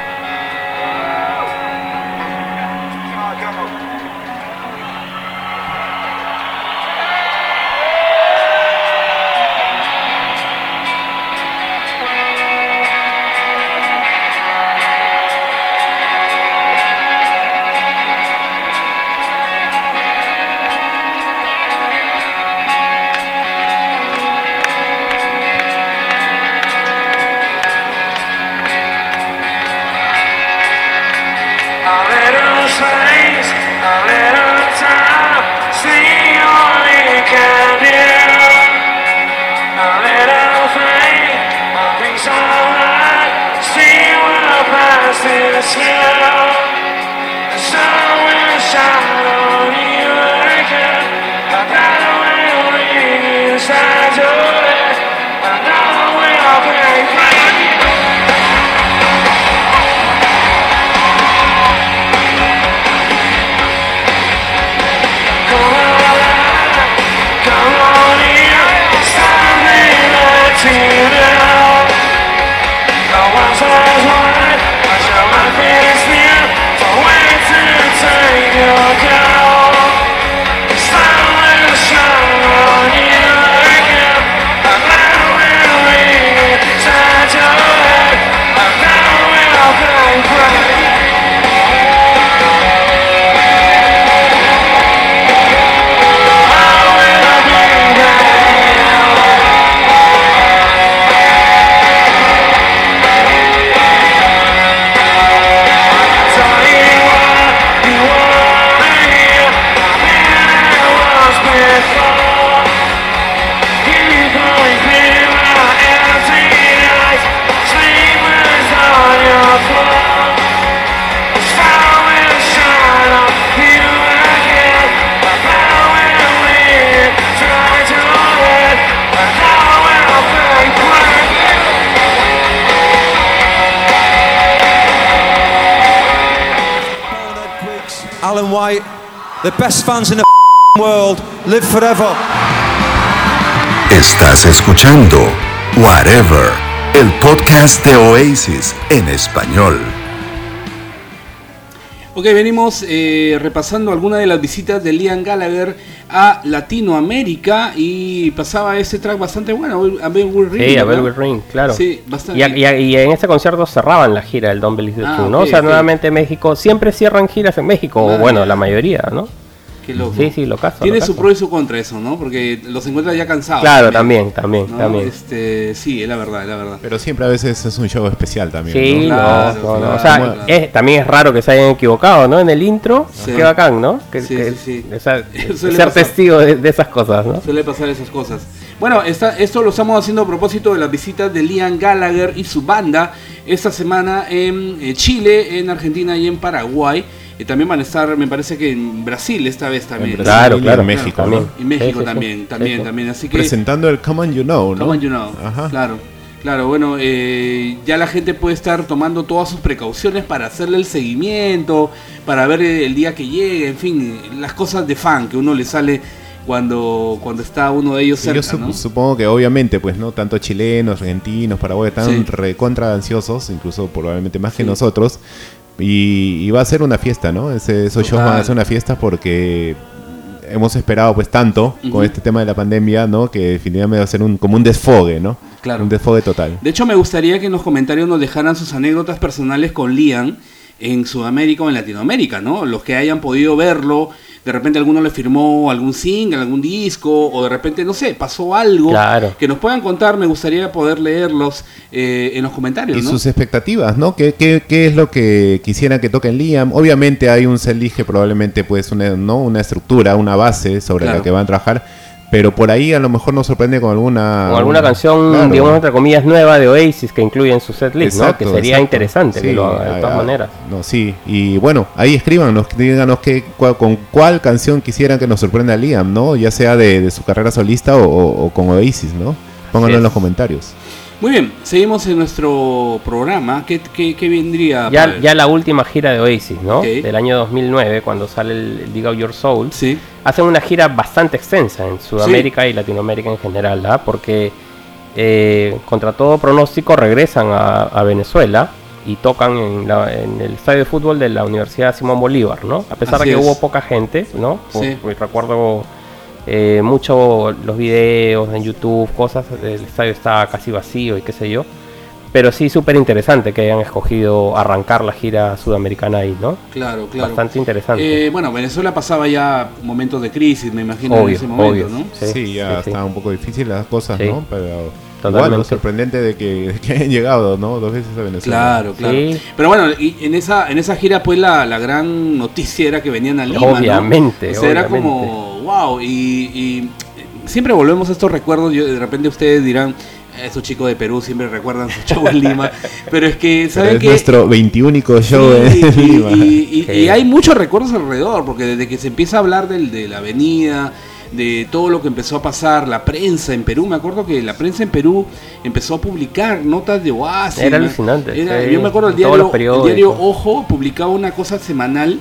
The best fans in the world, live forever. Estás escuchando Whatever, el podcast de Oasis en español. Ok, venimos eh, repasando algunas de las visitas de Liam Gallagher a Latinoamérica y pasaba ese track bastante bueno, a Ring. Ring, claro. Sí, bastante. Y, a- y a- y en este concierto cerraban la gira del Don't Believe the Ah, ¿no? o sea, nuevamente México, siempre cierran giras en México, Ah, o bueno, la mayoría, ¿no? Qué loco. Sí, sí, lo caso. Tiene lo su pro y su contra eso, ¿no? Porque los encuentra ya cansados. Claro, también, también, ¿no? también. Este, sí, es la verdad, es la verdad. Pero siempre a veces es un show especial también. Sí, ¿no? no, Claro, no, no, claro, O sea, claro. es- también es raro que se hayan equivocado, ¿no? En el intro, Sí. qué bacán, ¿no? Que, Sí, que- sí, sí. o sea, ser pasar. testigo de, de esas cosas, ¿no? Suele pasar esas cosas. Bueno, esta- esto lo estamos haciendo a propósito de las visitas de Liam Gallagher y su banda esta semana en eh, Chile, en Argentina y en Paraguay. Y también van a estar, me parece que en Brasil esta vez también. Brasil Claro, y claro. México, también. ¿no? Y México también, también, también. Así que Presentando el Come On You Know, ¿no? Come on, you know. Ajá. Claro, claro. Bueno, eh, ya la gente puede estar tomando todas sus precauciones para hacerle el seguimiento, para ver el día que llegue, en fin, las cosas de fan que uno le sale cuando, cuando está uno de ellos yo cerca, sup- ¿no? supongo que obviamente, pues, ¿no? Tanto chilenos, argentinos, paraguayos están Sí. recontra ansiosos, incluso probablemente más que Sí. nosotros. Y, y va a ser una fiesta, ¿no? Ese- esos shows van a ser una fiesta porque hemos esperado pues tanto con este tema de la pandemia, ¿no? Que definitivamente va a ser un, como un desfogue, ¿no? Claro. Un desfogue total. De hecho, me gustaría que en los comentarios nos dejaran sus anécdotas personales con Liam en Sudamérica o en Latinoamérica, ¿no? Los que hayan podido verlo, de repente alguno le firmó algún single, algún disco, o de repente, no sé, pasó algo Claro. que nos puedan contar, me gustaría poder leerlos eh, en los comentarios, Y ¿no? sus expectativas, ¿no? ¿Qué, qué, qué es lo que quisieran que toquen Liam? Obviamente hay un setlist que probablemente pues una, ¿no? una estructura, una base sobre Claro. la que van a trabajar, pero por ahí a lo mejor nos sorprende con alguna... Con alguna canción, Claro. digamos, entre comillas, nueva de Oasis que incluye en su setlist, ¿no? Exacto, Que sería exacto. interesante que Sí, lo de todas maneras. No, sí, y bueno, ahí escríbanos, díganos qué, cuál- con cuál canción quisieran que nos sorprenda Liam, ¿no? Ya sea de, de su carrera solista o, o- o con Oasis, ¿no? Pónganlo en los comentarios. Muy bien, seguimos en nuestro programa. ¿Qué, qué- qué vendría? Ya, ya la última gira de Oasis, ¿no? Del año 2009, cuando sale el Dig Out Your Soul. Sí, Hacen una gira bastante extensa en Sudamérica y Latinoamérica en general, ¿ah? Porque eh, contra todo pronóstico regresan a, a Venezuela y tocan en, la- en el estadio de fútbol de la Universidad Simón Bolívar, ¿no? A pesar Así de que es. hubo poca gente, ¿no? Por- Sí. pues recuerdo eh, mucho los videos en YouTube, cosas, el estadio está casi vacío y qué sé yo. Pero sí, súper interesante que hayan escogido arrancar la gira sudamericana ahí, ¿no? claro, claro. Bastante interesante. Eh, bueno, Venezuela pasaba ya momentos de crisis, me imagino, en Obvio, ese momento, obvio. ¿no? Sí, Sí, ya sí, sí. estaba un poco difícil las cosas, Sí. ¿no? Pero Totalmente. lo sorprendente de que, de que hayan llegado, ¿no? Dos veces a Venezuela. Claro, claro. Sí. Pero bueno, y en esa en esa gira pues la, la gran noticia era que venían a Lima, ¿no? Obviamente, O sea, era como, wow, y, y siempre volvemos a estos recuerdos, yo, de repente ustedes dirán, esos chicos de Perú siempre recuerdan su show en Lima, pero es que, Pero ¿saben es qué? nuestro 21 show Sí, en y, Lima. y- y- Sí. y hay muchos recuerdos alrededor, porque desde que se empieza a hablar del, de la avenida, de todo lo que empezó a pasar, la prensa en Perú, me acuerdo que la prensa en Perú empezó a publicar notas de Oasis. Era alucinante, Era- sí. Yo me acuerdo el diario, el diario Ojo publicaba una cosa semanal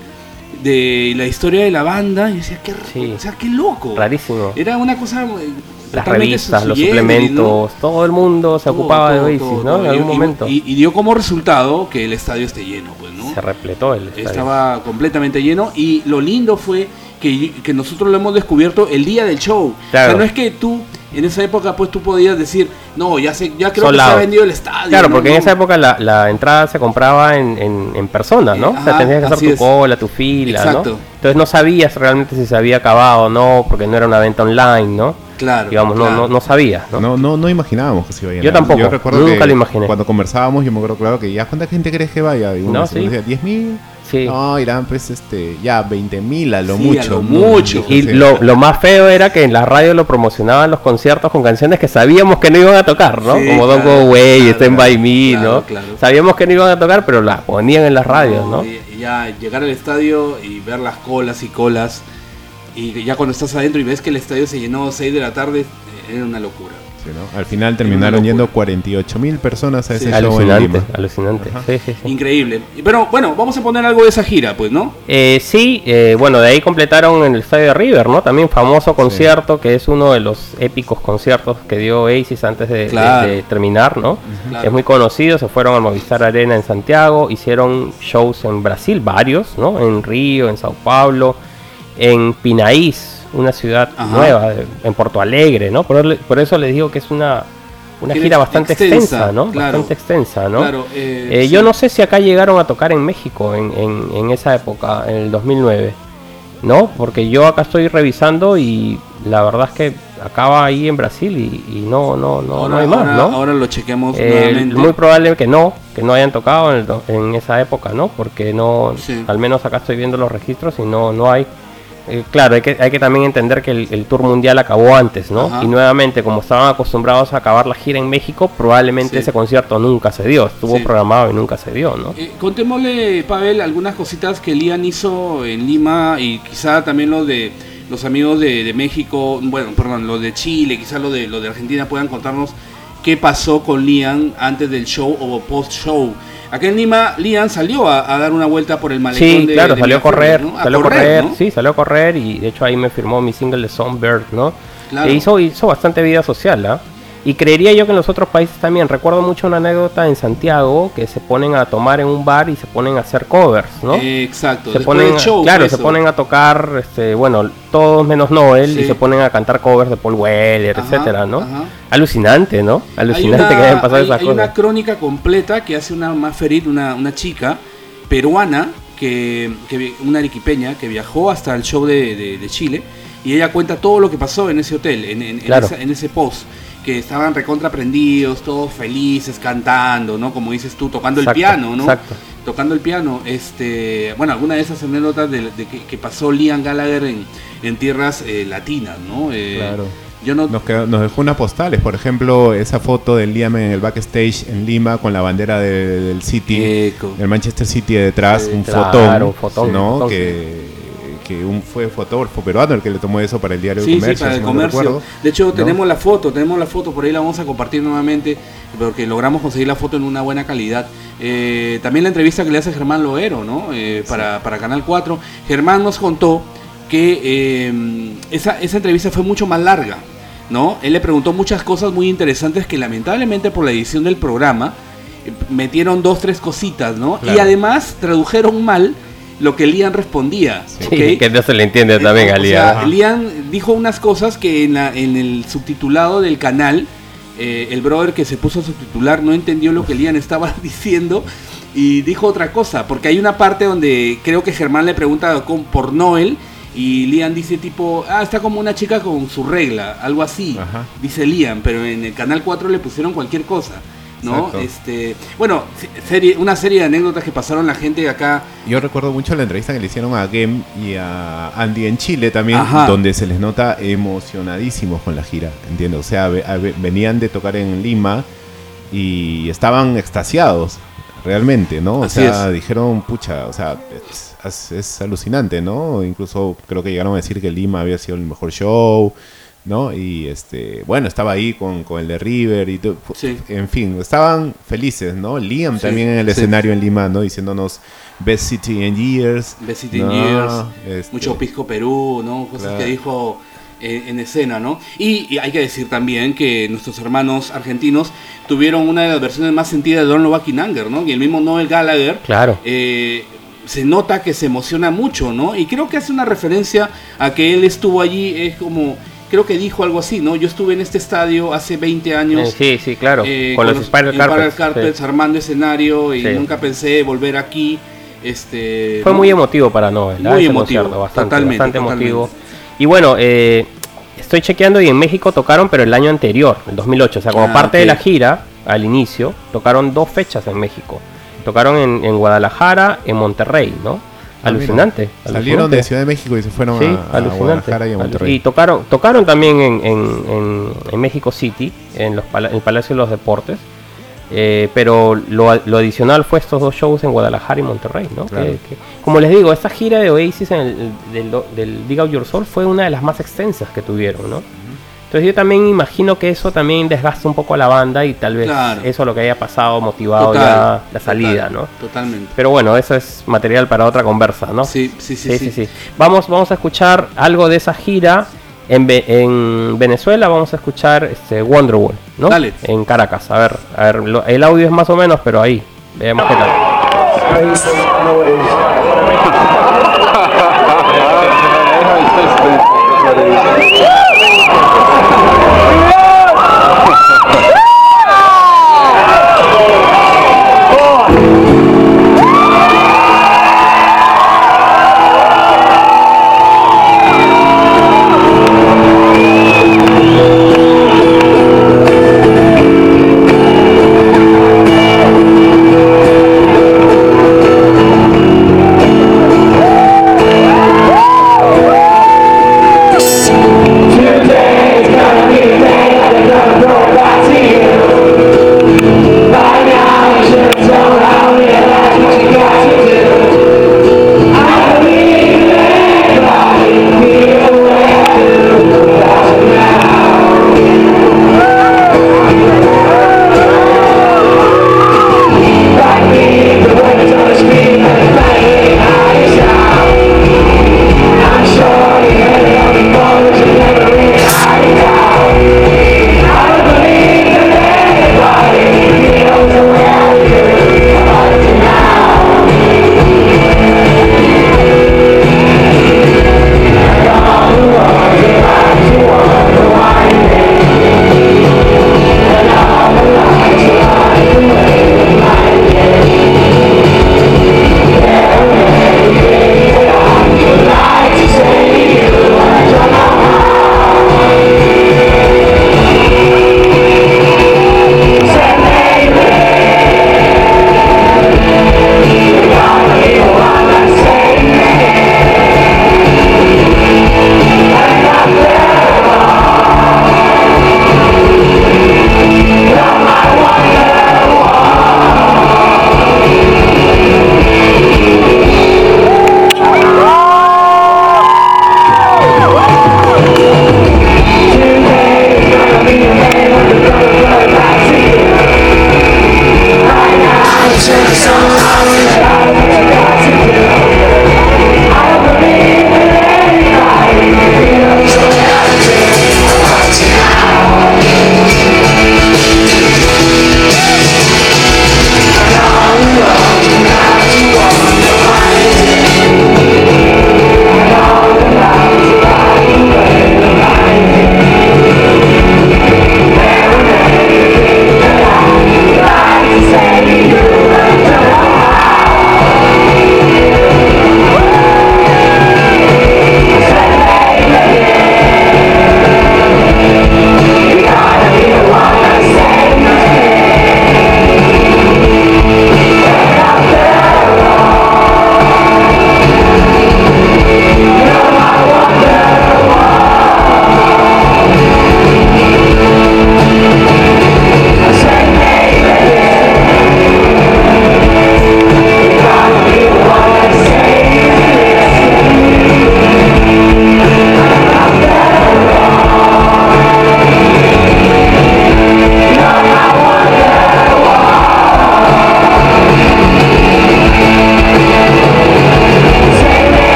de la historia de la banda y yo decía, qué, Sí. o sea, qué loco. Rarísimo. Era una cosa eh, Las revistas, los suplementos, todo el mundo se Todo, ocupaba de Oasis, todo, ¿no? En algún Y- y- momento. Y, y dio como resultado que el estadio esté lleno, pues, ¿no? se repletó el estadio. Estaba completamente lleno y lo lindo fue que, que nosotros lo hemos descubierto el día del show. Claro. O sea, no es que tú en esa época pues tú podías decir, no, ya sé, ya creo que se ha vendido el estadio. Claro, ¿no? porque en No. esa época la, la entrada se compraba en, en, en persona, ¿no? Eh, o sea, ajá, tenías que hacer tu es. cola, tu fila, Exacto. ¿no? Entonces no sabías realmente si se había acabado o no, porque no era una venta online, ¿no? Claro. Digamos, no, claro. no, no sabías, ¿no? No, no, no imaginábamos que se iba a llenar. Yo tampoco, Yo recuerdo nunca que lo imaginé. Cuando conversábamos, yo me acuerdo claro que ya, ¿cuánta gente crees que vaya? Y uno No, sí. decía, ¿10 mil? Sí. No, irán pues este, ya 20 mil a lo Sí, mucho. a lo ¿no? mucho. Y Sí. lo, lo más feo era que en la radio lo promocionaban los conciertos con canciones que sabíamos que no iban a tocar, ¿no? Como Don't claro, Go Away, claro, Stand By Me, claro, ¿no? Sabíamos que no iban a tocar, pero las ponían en las radios, ¿no? Y, y ya llegar al estadio y ver las colas y colas y ya cuando estás adentro y ves que el estadio se llenó a 6 de la tarde, era una locura. Al final terminaron yendo 48 mil personas a ese Sí. show en Alucinante, Lima. alucinante. Sí. Increíble. Pero bueno, vamos a poner algo de esa gira, pues, ¿no? Eh, sí, eh, bueno, de ahí completaron en el estadio de River, ¿no? También famoso concierto, que es uno de los épicos conciertos que dio Oasis antes de, de- Claro. de terminar, ¿no? Claro. Es muy conocido, se fueron al Movistar Arena en Santiago, hicieron shows en Brasil, varios, ¿no? En Río, en Sao Paulo, en Pinaís, una ciudad Ajá. nueva, en Porto Alegre, ¿no? Por, por eso les digo que es una, una gira bastante extensa, extensa, ¿no? claro. Bastante extensa, ¿no? Claro, eh, Eh, sí. Yo no sé si acá llegaron a tocar en México en, en- en esa época, en el 2009. ¿No? Porque yo acá estoy revisando y la verdad es que acaba ahí en Brasil y, y no, no, no, ahora, no hay más, ahora- ¿no? ahora lo chequeamos Eh, nuevamente. muy probable que no, que no hayan tocado en, el do- en esa época, ¿no? Porque no, Sí. al menos acá estoy viendo los registros y no, no hay. Eh, claro, hay que, hay que también entender que el, el tour mundial acabó antes, ¿no? Ajá. Y nuevamente, como estaban acostumbrados a acabar la gira en México, probablemente Sí. ese concierto nunca se dio, estuvo Sí. programado y nunca se dio, ¿no? Eh, contémosle, Pavel, algunas cositas que Lian hizo en Lima y quizá también los de los amigos de, de México, bueno, perdón, los de Chile, quizá los de, los de Argentina puedan contarnos qué pasó con Lian antes del show o post show. Acá en Lima, Lian salió a, a dar una vuelta por el malecón Sí, de claro, de salió a correr, salió a correr, sí, salió a correr y de hecho ahí me firmó mi single de Songbird, ¿no? Claro. E hizo, hizo bastante vida social, ¿ah? Y creería yo que en los otros países también. Recuerdo mucho una anécdota en Santiago que se ponen a tomar en un bar y se ponen a hacer covers, ¿no? Exacto. se ponen, del show, claro, fue se ponen a tocar, este, bueno, todos menos Noel Sí. y se ponen a cantar covers de Paul Weller, Ajá, etcétera, ¿no? ajá. Alucinante, ¿no? Alucinante Hay una- que hayan pasado hay- esas hay cosas. una crónica completa que hace una Maferit, una, una chica peruana, que, que una arequipeña, que viajó hasta el show de, de- de Chile y ella cuenta todo lo que pasó en ese hotel, en, en- en Claro. esa- en ese post. Que estaban recontra prendidos, todos felices, cantando, ¿no? Como dices tú, tocando Exacto, el piano, ¿no? exacto. Tocando el piano. Este, bueno, alguna de esas anécdotas de, de que, que pasó Liam Gallagher en, en tierras eh, latinas, ¿no? Eh, Claro. Yo no, Nos, quedó- nos dejó unas postales, por ejemplo, esa foto del Liam en el backstage en Lima con la bandera de- del City, Eco. del Manchester City detrás, Sí, un claro, fotón, un fotón, ¿no? un fotón, que, que un, fue fotógrafo peruano el que le tomó eso para el diario Sí, del sí, comercio. para el comercio. De hecho, ¿no? tenemos la foto, tenemos la foto, por ahí la vamos a compartir nuevamente, porque logramos conseguir la foto en una buena calidad. Eh, también la entrevista que le hace Germán Loero, ¿no? Eh, para, para Canal 4. Germán nos contó que eh, esa, esa entrevista fue mucho más larga, ¿no? Él le preguntó muchas cosas muy interesantes que lamentablemente por la edición del programa eh, metieron dos, tres cositas, ¿no? Y además tradujeron mal lo que Lian respondía. Que no se le entiende también O a Lian. sea, Lian dijo unas cosas que en, la- en el subtitulado del canal, eh, el brother que se puso a subtitular no entendió lo que Lian estaba diciendo y dijo otra cosa, porque hay una parte donde creo que Germán le pregunta con- por Noel y Lian dice tipo, ah, está como una chica con su regla, algo así, Ajá. dice Lian, pero en el canal 4 le pusieron cualquier cosa. ¿No? Exacto. Este, bueno, se- serie, una serie de anécdotas que pasaron la gente de acá Yo recuerdo mucho la entrevista que le hicieron a Gem y a Andy en Chile también, Ajá. donde se les nota emocionadísimos con la gira, ¿entiendes? O sea, venían de tocar en Lima y estaban extasiados, realmente, ¿no? O Así sea, es. dijeron, pucha, o sea, es, es- es alucinante, ¿no? Incluso creo que llegaron a decir que Lima había sido el mejor show, ¿no? Y este, bueno, estaba ahí con, con el de River y todo. Sí. En fin, estaban felices, ¿no? Liam Sí, también en el sí. escenario en Lima, ¿no? Diciéndonos Best City in Years. Best City in. Years, Este, mucho Pisco Perú, ¿no? Cosas Claro. que dijo eh, en escena, ¿no? Y, y hay que decir también que nuestros hermanos argentinos tuvieron una de las versiones más sentidas de in Anger, ¿no? Y el mismo Noel Gallagher Claro. eh, se nota que se emociona mucho, ¿no? Y creo que hace una referencia a que él estuvo allí, es como, creo que dijo algo así, ¿no? Yo estuve en este estadio hace 20 años. Eh, sí, sí, claro. eh, con, los Spiral Spiral Carpets. Carpets sí. armando escenario y Sí. nunca pensé volver aquí. Este, Fue ¿no? muy emotivo para Noel. ¿ah? Muy emotivo, bastante, totalmente, bastante totalmente. emotivo. Y bueno, eh, estoy chequeando y en México tocaron, pero el año anterior, el 2008. O sea, como Ah, parte de la gira, al inicio, tocaron dos fechas en México. Tocaron en, en Guadalajara, en Monterrey, ¿no? Ah. Alucinante. Salieron de Ciudad de México y se fueron Sí, a. Guadalajara y a Monterrey. Y tocaron, tocaron también en, en, en- en México City, en, los pala- en el Palacio de los Deportes. Eh, pero lo, lo adicional fue estos dos shows en Guadalajara y Monterrey, ¿no? Claro. Que- que- como les digo, esta gira de Oasis en el- del, del Dig Out Your Soul fue una de las más extensas que tuvieron, ¿no? Entonces yo también imagino que eso también desgasta un poco a la banda y tal vez Claro. eso lo que haya pasado motivado Total, ya la salida, total, ¿no? Totalmente. Pero bueno, eso es material para otra conversa, ¿no? Sí, sí, sí, Sí, sí. sí, sí. Vamos, vamos a escuchar algo de esa gira. En, Ve- en Venezuela vamos a escuchar este Wonderwall, ¿no? Dale. En Caracas. A ver, a ver, lo- el audio es más o menos, pero ahí. Veamos qué tal. Obrigado.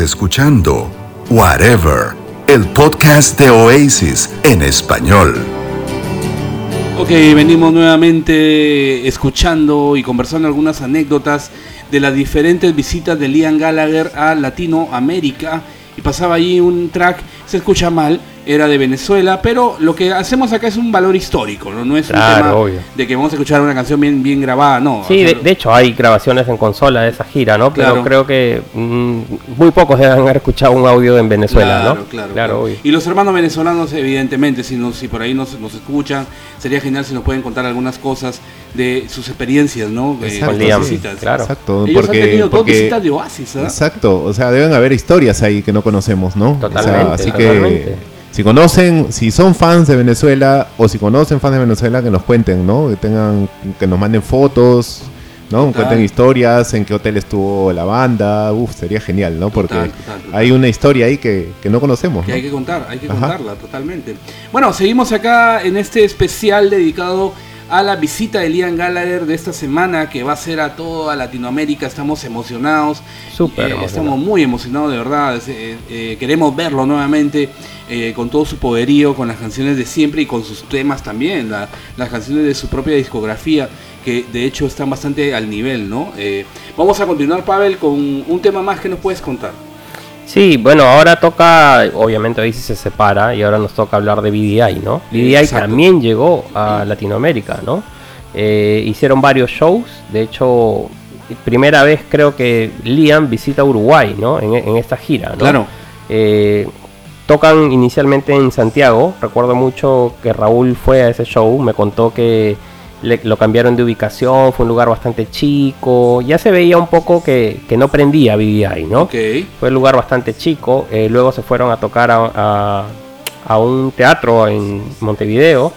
Escuchando Whatever, el podcast de Oasis en español. Ok, venimos nuevamente escuchando y conversando algunas anécdotas de las diferentes visitas de Liam Gallagher a Latinoamérica. Y pasaba allí un track, se escucha mal, era de Venezuela, pero lo que hacemos acá es un valor histórico, no, no es un tema obvio. de que vamos a escuchar una canción bien, bien grabada, no. Sí, O sea, de, de hecho hay grabaciones en consola de esa gira, ¿no? Pero Claro. creo que mm, muy pocos deben haber escuchado un audio en Venezuela, Claro, ¿no? claro, claro. obvio. Y los hermanos venezolanos, evidentemente, si, nos, si por ahí nos, nos escuchan, sería genial si nos pueden contar algunas cosas de sus experiencias, ¿no? Eh, Exacto, Con Liam, sí. visitas. claro. Exacto, Ellos porque, han tenido dos porque- visitas de Oasis, ¿ah? Exacto, o sea, deben haber historias ahí que no conocemos, ¿no? O sea, Totalmente, así totalmente. que si conocen, si son fans de Venezuela o si conocen fans de Venezuela que nos cuenten, ¿no? Que tengan, que nos manden fotos, ¿no? Total. Cuenten historias, en qué hotel estuvo la banda, uf, sería genial, ¿no? Porque Total, total, total. hay una historia ahí que, que no conocemos, Que ¿no? hay que contar, hay que Ajá. contarla totalmente. Bueno, seguimos acá en este especial dedicado a la visita de Liam Gallagher de esta semana que va a ser a toda Latinoamérica. Estamos emocionados. Súper Eh. Estamos muy emocionados, de verdad. Eh, eh, queremos verlo nuevamente con todo su poderío, con las canciones de siempre y con sus temas también. la- las canciones de su propia discografía, que de hecho están bastante al nivel, ¿no? Vamos a continuar, Pavel, con un tema más que nos puedes contar. Sí, bueno, ahora toca, obviamente hoy sí se separa y ahora nos toca hablar de BDI, ¿no? BDI Exacto. también llegó a Latinoamérica, ¿no? Eh, hicieron varios shows, de hecho, primera vez creo que Liam visita Uruguay, ¿no? En, en esta gira, ¿no? Claro. Eh, tocan inicialmente en Santiago, recuerdo mucho que Raúl fue a ese show, me contó que le- lo cambiaron de ubicación, fue un lugar bastante chico, ya se veía un poco que, que no prendía BDI, ¿no? Ok. Fue un lugar bastante chico. eh, luego se fueron a tocar a, a- a un teatro en Montevideo.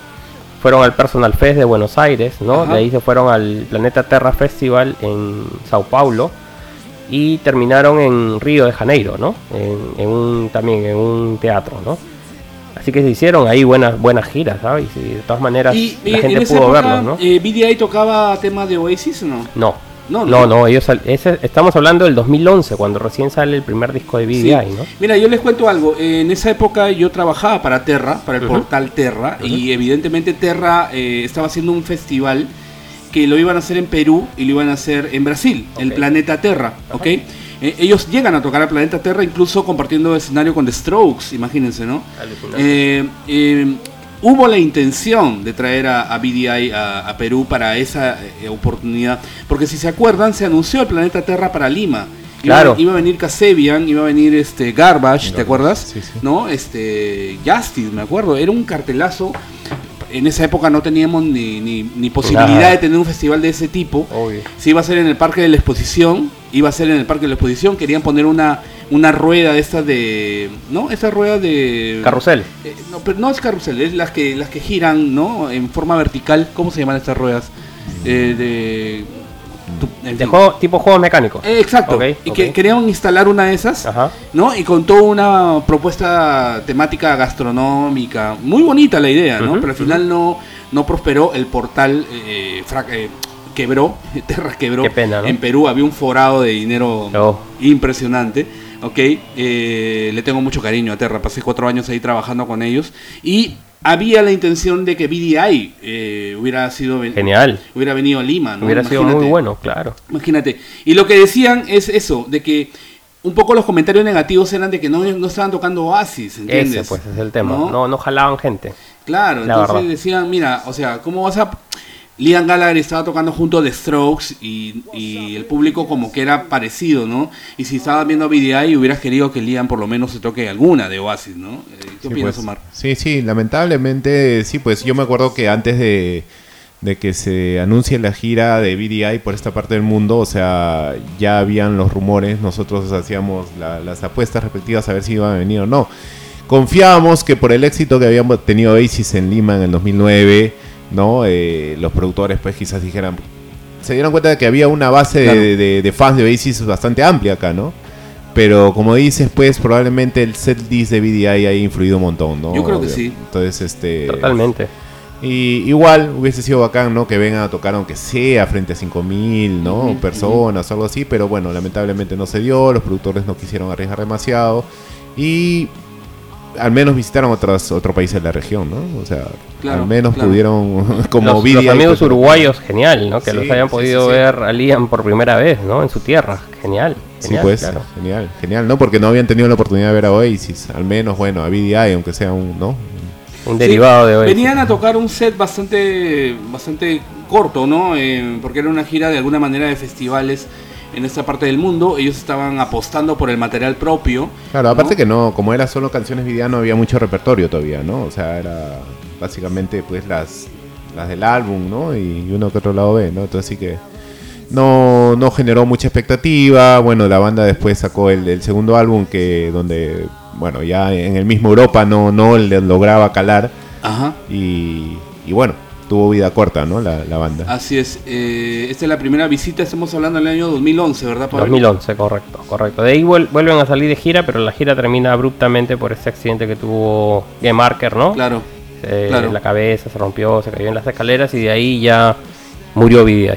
Fueron al Personal Fest de Buenos Aires, ¿no? Ajá. De ahí se fueron al Planeta Terra Festival en Sao Paulo. Y terminaron en Río de Janeiro, ¿no? En, en un, también en un teatro, ¿no? Así que se hicieron ahí buenas, buenas giras, ¿sabes? Y de todas maneras Y, la en gente pudo época, verlos, ¿no? eh, BDI tocaba temas de Oasis o no? no. No, No, no. no, ellos sal- ese- estamos hablando del 2011, cuando recién sale el primer disco de BDI, Sí. ¿no? Mira, yo les cuento algo. En esa época yo trabajaba para Terra, para el portal Terra, y evidentemente Terra eh, estaba haciendo un festival que lo iban a hacer en Perú y lo iban a hacer en Brasil, el planeta Terra, ¿ok? Eh, ellos llegan a tocar al planeta Terra incluso compartiendo escenario con The Strokes, imagínense, ¿no? Eh, eh, hubo la intención de traer a, a BDI a, a Perú para esa eh, oportunidad, porque si se acuerdan, se anunció el planeta Terra para Lima. Iba- Claro. Iba, a venir Kasebian, iba a venir este Garbage, ¿te acuerdas? sí, sí. ¿No? Este Justice, me acuerdo. Era un cartelazo. En esa época no teníamos ni, ni, ni posibilidad de tener un festival de ese tipo. Obvio. Si iba a ser en el Parque de la Exposición, iba a ser en el Parque de la Exposición, querían poner una, una rueda de estas de... ¿No? Esa rueda de... Carrusel. Eh, no, pero no es carrusel, es las que, las que giran, ¿no? En forma vertical. ¿Cómo se llaman estas ruedas? Eh, de... De fin. juego, tipo juegos mecánicos. Eh, exacto. Y que querían instalar una de esas, Ajá. ¿no? Y con toda una propuesta temática gastronómica. Muy bonita la idea, ¿no? Pero al final no, no prosperó. El portal eh, eh, quebró, Terra quebró. Qué pena, ¿no? En Perú había un forado de dinero Oh. impresionante. Ok, eh, le tengo mucho cariño a Terra. Pasé cuatro años ahí trabajando con ellos. Y había la intención de que BDI eh, hubiera sido Genial. hubiera venido a Lima, ¿no? Hubiera sido muy bueno, claro. Imagínate. Y lo que decían es eso, de que un poco los comentarios negativos eran de que no, no estaban tocando Oasis, ¿entiendes? Ese pues es el tema. ¿No? No, no, jalaban gente. Claro, La entonces verdad. decían, mira, o sea, ¿cómo vas a...? Liam Gallagher estaba tocando junto a The Strokes y, y el público como que era parecido, ¿no? Y si estabas viendo BDI hubieras querido que Liam por lo menos se toque alguna de Oasis, ¿no? Eh, ¿Qué Sí, opinas, pues, Omar? Sí, sí, lamentablemente, sí, pues yo me acuerdo que antes de, de que se anuncie la gira de BDI por esta parte del mundo, o sea, ya habían los rumores, nosotros hacíamos la- las apuestas respectivas a ver si iban a venir o no. Confiábamos que por el éxito que habíamos tenido Oasis en Lima en el 2009, ¿no? Eh, los productores pues quizás dijeran, se dieron cuenta de que había una base de- Claro. de, de fans de Oasis bastante amplia acá, ¿no? Pero como dices, pues probablemente el set list de BDI haya influido un montón, ¿no? Yo creo que sí. Entonces, este... Totalmente. Y igual hubiese sido bacán, ¿no? Que vengan a tocar aunque sea frente a 5000, ¿no? Personas, algo así, pero bueno, lamentablemente no se dio, los productores no quisieron arriesgar demasiado y al menos visitaron otros otro país de la región, ¿no? O sea, Claro, al menos claro. pudieron como los, los amigos pues, uruguayos, genial, ¿no? Que Sí, los hayan sí, podido sí, sí. ver a Liam por primera vez, ¿no? En su tierra, genial. Sí, genial, pues, claro. genial, genial, ¿no? Porque no habían tenido la oportunidad de ver a Oasis, al menos, bueno, a BDI, aunque sea un, ¿no? Un derivado Sí, de hoy. Venían a tocar un set bastante, bastante corto, ¿no? Eh, porque era una gira de alguna manera de festivales en esta parte del mundo. Ellos estaban apostando por el material propio. Claro, aparte ¿no? que no, como era solo canciones BDI, no había mucho repertorio todavía, ¿no? O sea, era básicamente, pues, las, las del álbum, ¿no? Y uno que otro lado B, ¿no? Entonces sí que no, no generó mucha expectativa. Bueno, la banda después sacó el, el segundo álbum que donde, bueno, ya en el mismo Europa no, no le lograba calar Ajá. y, y bueno, tuvo vida corta, ¿no? La, la banda. Así es. Eh, esta es la primera visita. Estamos hablando del año 2011, ¿verdad, Pablo? 2011, correcto, correcto. De ahí vuel- vuelven a salir de gira, pero la gira termina abruptamente por ese accidente que tuvo Game Marker, ¿no? Claro. Eh, claro. La cabeza se rompió, se cayó en las escaleras y de ahí ya murió BDI,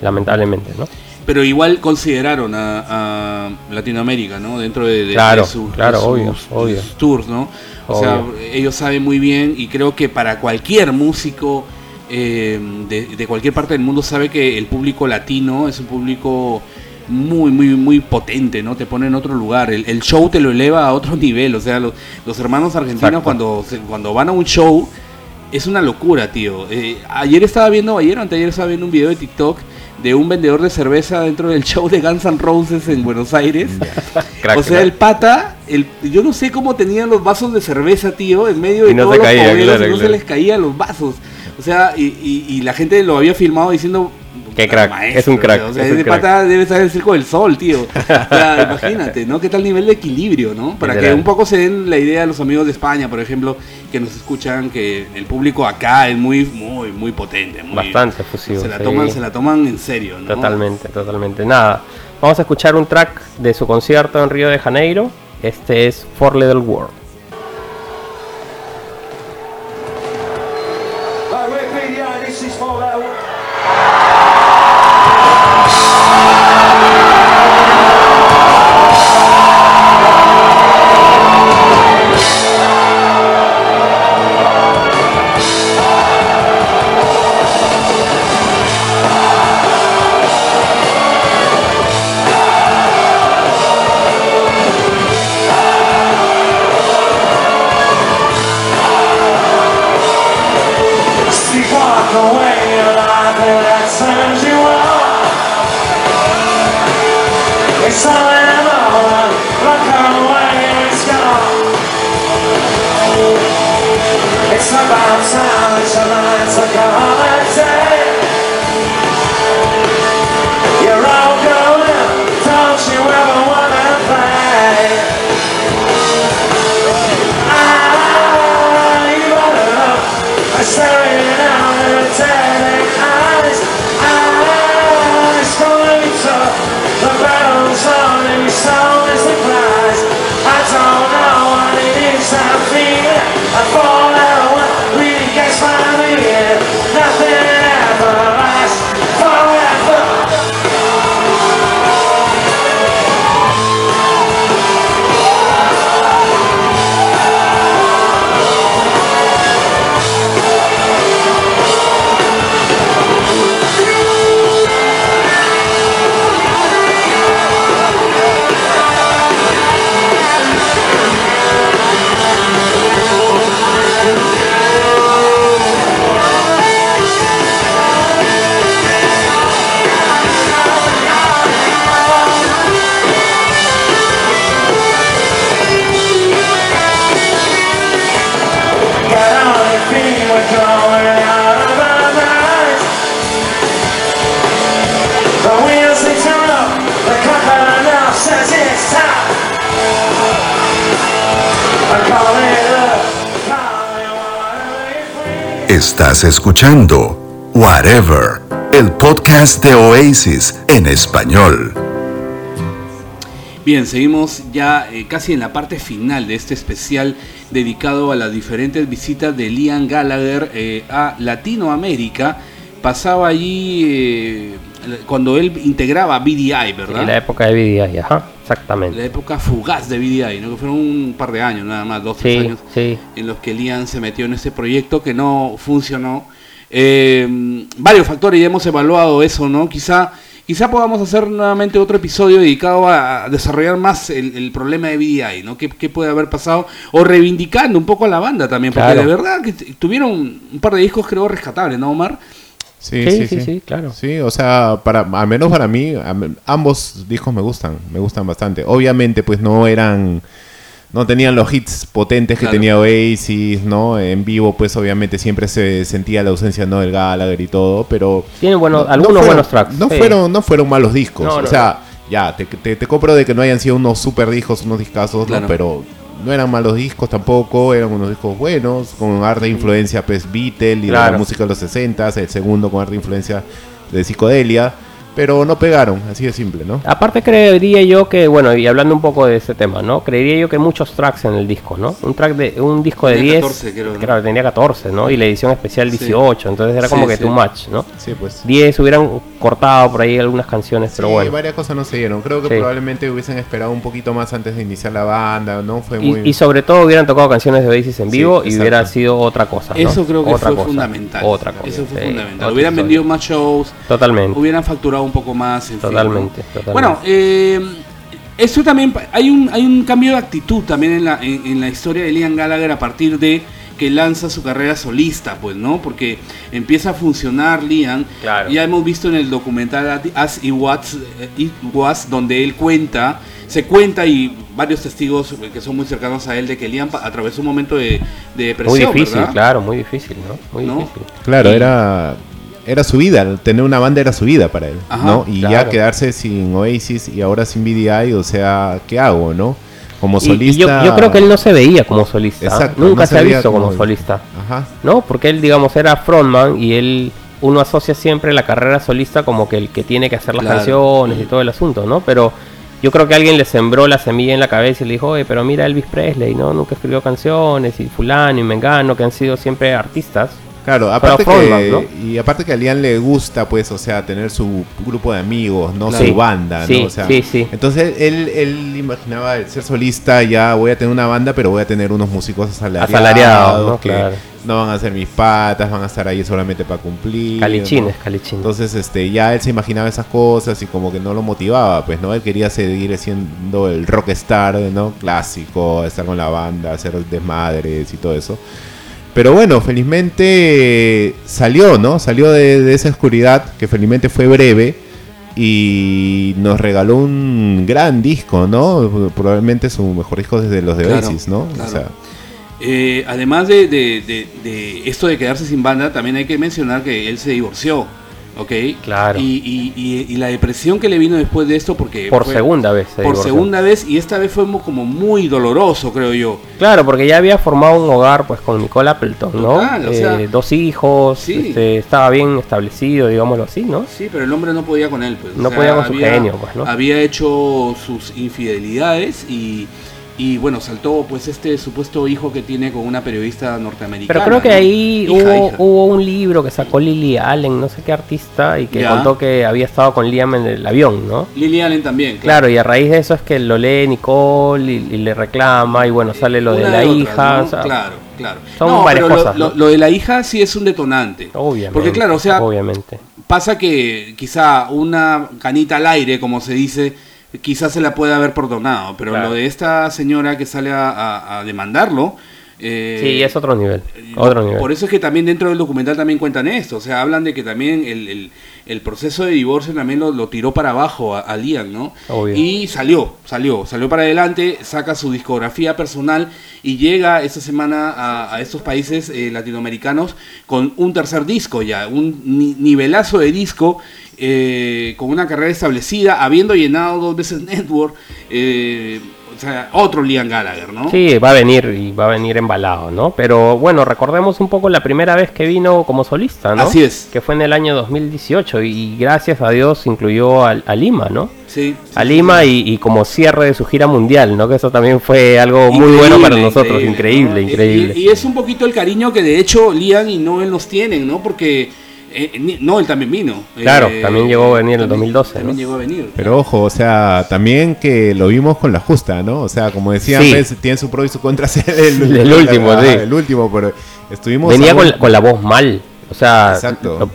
lamentablemente, ¿no? Pero igual consideraron a, a Latinoamérica, ¿no? Dentro de, de- Claro, de sus- claro, de sus- obvio, obvio. de sus tours, ¿no? O sea, Obvio. ellos saben muy bien y creo que para cualquier músico eh, de, de cualquier parte del mundo sabe que el público latino es un público muy, muy, muy potente, ¿no? Te pone en otro lugar. El, el show te lo eleva a otro nivel. O sea, los, los hermanos argentinos Exacto. cuando, cuando van a un show es una locura, tío. Eh, ayer estaba viendo, ayer o anteayer estaba viendo un video de TikTok de un vendedor de cerveza dentro del show de Guns N' Roses en Buenos Aires. Crack, o sea, crack. el pata, el, yo no sé cómo tenían los vasos de cerveza, tío, en medio de no todos los caía, claro, y no se les caían los vasos. O sea, y, y- y la gente lo había filmado diciendo... Qué "Puta, crack, maestro", es un crack, O sea, es un ese crack. pata debe estar en el circo del sol, tío. O sea, imagínate, ¿no? ¿Qué tal nivel de equilibrio, no? Para que un poco se den la idea a los amigos de España, por ejemplo, que nos escuchan, que el público acá es muy, muy, muy potente. Muy, Bastante efusivo, Se la, sí. toman, se la toman en serio, ¿no? Totalmente, totalmente. Nada, vamos a escuchar un track de su concierto en Río de Janeiro. Este es For Little World. Estás escuchando Whatever, el podcast de Oasis en español. Bien, seguimos ya eh, casi en la parte final de este especial dedicado a las diferentes visitas de Liam Gallagher eh, a Latinoamérica. Pasaba allí eh, cuando él integraba BDI, ¿verdad? En la época de BDI, ajá, La exactamente. época fugaz de BDI, ¿no? que fueron un par de años nada más, dos, tres años, sí. en los que Liam se metió en ese proyecto que no funcionó. Eh, varios factores, ya hemos evaluado eso, ¿no? Quizá, quizá podamos hacer nuevamente otro episodio dedicado a, desarrollar más el, el problema de BDI, ¿no? ¿Qué, qué puede haber pasado? O reivindicando un poco a la banda también, porque Claro. de verdad que tuvieron un par de discos creo rescatables, ¿no, Omar? Sí, Sí, sí, sí, sí, sí, claro. Sí, o sea, para, al menos para mí, am- ambos discos me gustan, me gustan bastante. Obviamente, pues no eran, no tenían los hits potentes que Claro. tenía Oasis, ¿no? En vivo, pues obviamente siempre se sentía la ausencia, ¿no? Del Gallagher y todo, pero... Tienen bueno, no- no algunos fueron- buenos tracks. No sí. fueron, no fueron malos discos, No, o sea, ya, te, te, te compro de que no hayan sido unos super discos, unos discazos, Claro. ¿no? Pero no eran malos discos tampoco, eran unos discos buenos, con harta influencia, pues, Beatle y de la música de los 60 el segundo con harta influencia de psicodelia, pero no pegaron, así de simple, ¿no? Aparte creería yo que, bueno, y hablando un poco de ese tema, ¿no? Creería yo que muchos tracks en el disco, ¿no? Un track de un disco de Tenía 10, 14 creo, ¿no? claro, tenía 14, ¿no? Y la edición especial Sí. 18, entonces era Sí, como que sí. too much, ¿no? Sí, pues. 10 hubieran cortado por ahí algunas canciones, pero Sí, bueno. varias cosas no se dieron. Creo que Sí. probablemente hubiesen esperado un poquito más antes de iniciar la banda, ¿no? Fue muy... Y, y sobre todo hubieran tocado canciones de Oasis en Sí, vivo y hubiera sido otra cosa, ¿no? Eso creo que otra fue cosa, fundamental. Otra cosa. Eso fue sí, fundamental. otra Hubieran historia. vendido más shows, Totalmente. hubieran facturado un poco más. en fin, ¿no? Totalmente, totalmente. Bueno, eh, eso también hay un hay un cambio de actitud también en la en, en la historia de Liam Gallagher a partir de que lanza su carrera solista, pues, ¿no? Porque empieza a funcionar Liam. Claro. Ya hemos visto en el documental As It Was, eh, It Was, donde él cuenta, se cuenta y varios testigos que son muy cercanos a él de que Liam atravesó un momento de, de depresión, Muy difícil, ¿verdad? claro, muy difícil, ¿no? Muy ¿No? difícil. Claro, Y- era era su vida, tener una banda era su vida para él, Ajá, ¿no? Y ya quedarse sin Oasis y ahora sin BDI, o sea, ¿qué hago, no? Como Y- y solista... yo, yo creo que él no se veía como solista. Exacto, Nunca no se ha visto como, solista. Ajá. ¿No? Porque él, digamos, era frontman y él. Uno asocia siempre la carrera solista como que el que tiene que hacer las Claro. canciones y todo el asunto, ¿no? Pero yo creo que alguien le sembró la semilla en la cabeza y le dijo, oye, pero mira Elvis Presley, ¿no? Nunca escribió canciones y fulano y mengano, que han sido siempre artistas. Claro, aparte frontman, que, ¿no? y aparte que a Liam le gusta, pues, o sea, tener su grupo de amigos, no Claro. su banda, sí, ¿no? O sea, sí, sí. Entonces él, él imaginaba el ser solista, ya voy a tener una banda, pero voy a tener unos músicos asalariados, Asalariados, ¿no? que Claro. no van a ser mis patas, van a estar ahí solamente para cumplir. Calichines, ¿no? calichines. Entonces, este, ya él se imaginaba esas cosas y como que no lo motivaba, pues, ¿no? Él quería seguir siendo el rockstar, ¿no? Clásico, estar con la banda, hacer desmadres y todo eso. Pero bueno, felizmente salió, ¿no? Salió de, de esa oscuridad, que felizmente fue breve, y nos regaló un gran disco, ¿no? Probablemente su mejor disco desde los de Claro, Oasis, ¿no? claro. O sea, Eh, además de, de- de- de esto de quedarse sin banda, también hay que mencionar que él se divorció, ¿ok? Claro. Y, y- y- y la depresión que le vino después de esto, porque... por fue- segunda vez. se Por segunda vez, y esta vez fue como muy doloroso, creo yo. Claro, porque ya había formado un hogar pues con Nicole Appleton, ¿no? Total, o sea, Eh, dos hijos, sí. este, estaba bien establecido, digámoslo así, ¿no? Sí, pero el hombre no podía con él, pues. No podía con su genio, pues, ¿no? Había hecho sus infidelidades y, y bueno, saltó pues este supuesto hijo que tiene con una periodista norteamericana. Pero creo que ¿no? ahí Hija, hubo, hija. hubo un libro que sacó Lily Allen, no sé qué artista, y que Ya. contó que había estado con Liam en el avión, ¿no? Lily Allen también, Claro, y a raíz de eso es que lo lee Nicole y, y le reclama, y bueno, sale lo de la hija. ¿no? o sea, claro, claro. son No, varias pero cosas, Lo, lo de la hija sí es un detonante. Obviamente. Porque claro, o sea, Obviamente. pasa que quizá una canita al aire, como se dice, quizás se la puede haber perdonado, pero Claro. lo de esta señora que sale a, a- a demandarlo... eh, Sí, es otro nivel. lo- Otro nivel. Por eso es que también dentro del documental también cuentan esto, o sea, hablan de que también el, el- el proceso de divorcio también lo, lo tiró para abajo a, a Liam, ¿no? Obvio. Y salió, salió, salió para adelante, saca su discografía personal y llega esta semana a, a estos países eh, latinoamericanos con un tercer disco ya, un ni- nivelazo de disco. eh, con una carrera establecida, habiendo llenado dos veces Network, eh, sea, otro Liam Gallagher, ¿no? Sí, va a venir y va a venir embalado, ¿no? Pero bueno, recordemos un poco la primera vez que vino como solista, ¿no? Así es. Que fue en el año 2018 y gracias a Dios incluyó al- a, Lima, ¿no? Sí. A Lima y, y como cierre de su gira mundial, ¿no? Que eso también fue algo muy bueno para nosotros, increíble, ¿no? Increíble. Y, y es un poquito el cariño que de hecho Liam y Noel nos tienen, ¿no? Porque eh, ni- Noel también vino. Claro, Eh, también llegó a venir en el también- 2012, También ¿no? llegó a venir. Pero ojo, o sea, también que lo vimos con la justa, ¿no? O sea, como decían, Sí. pues, tiene su pro y su contra ser el, El último, sí. El último, pero estuvimos... Venía con la, con la voz mal. O sea,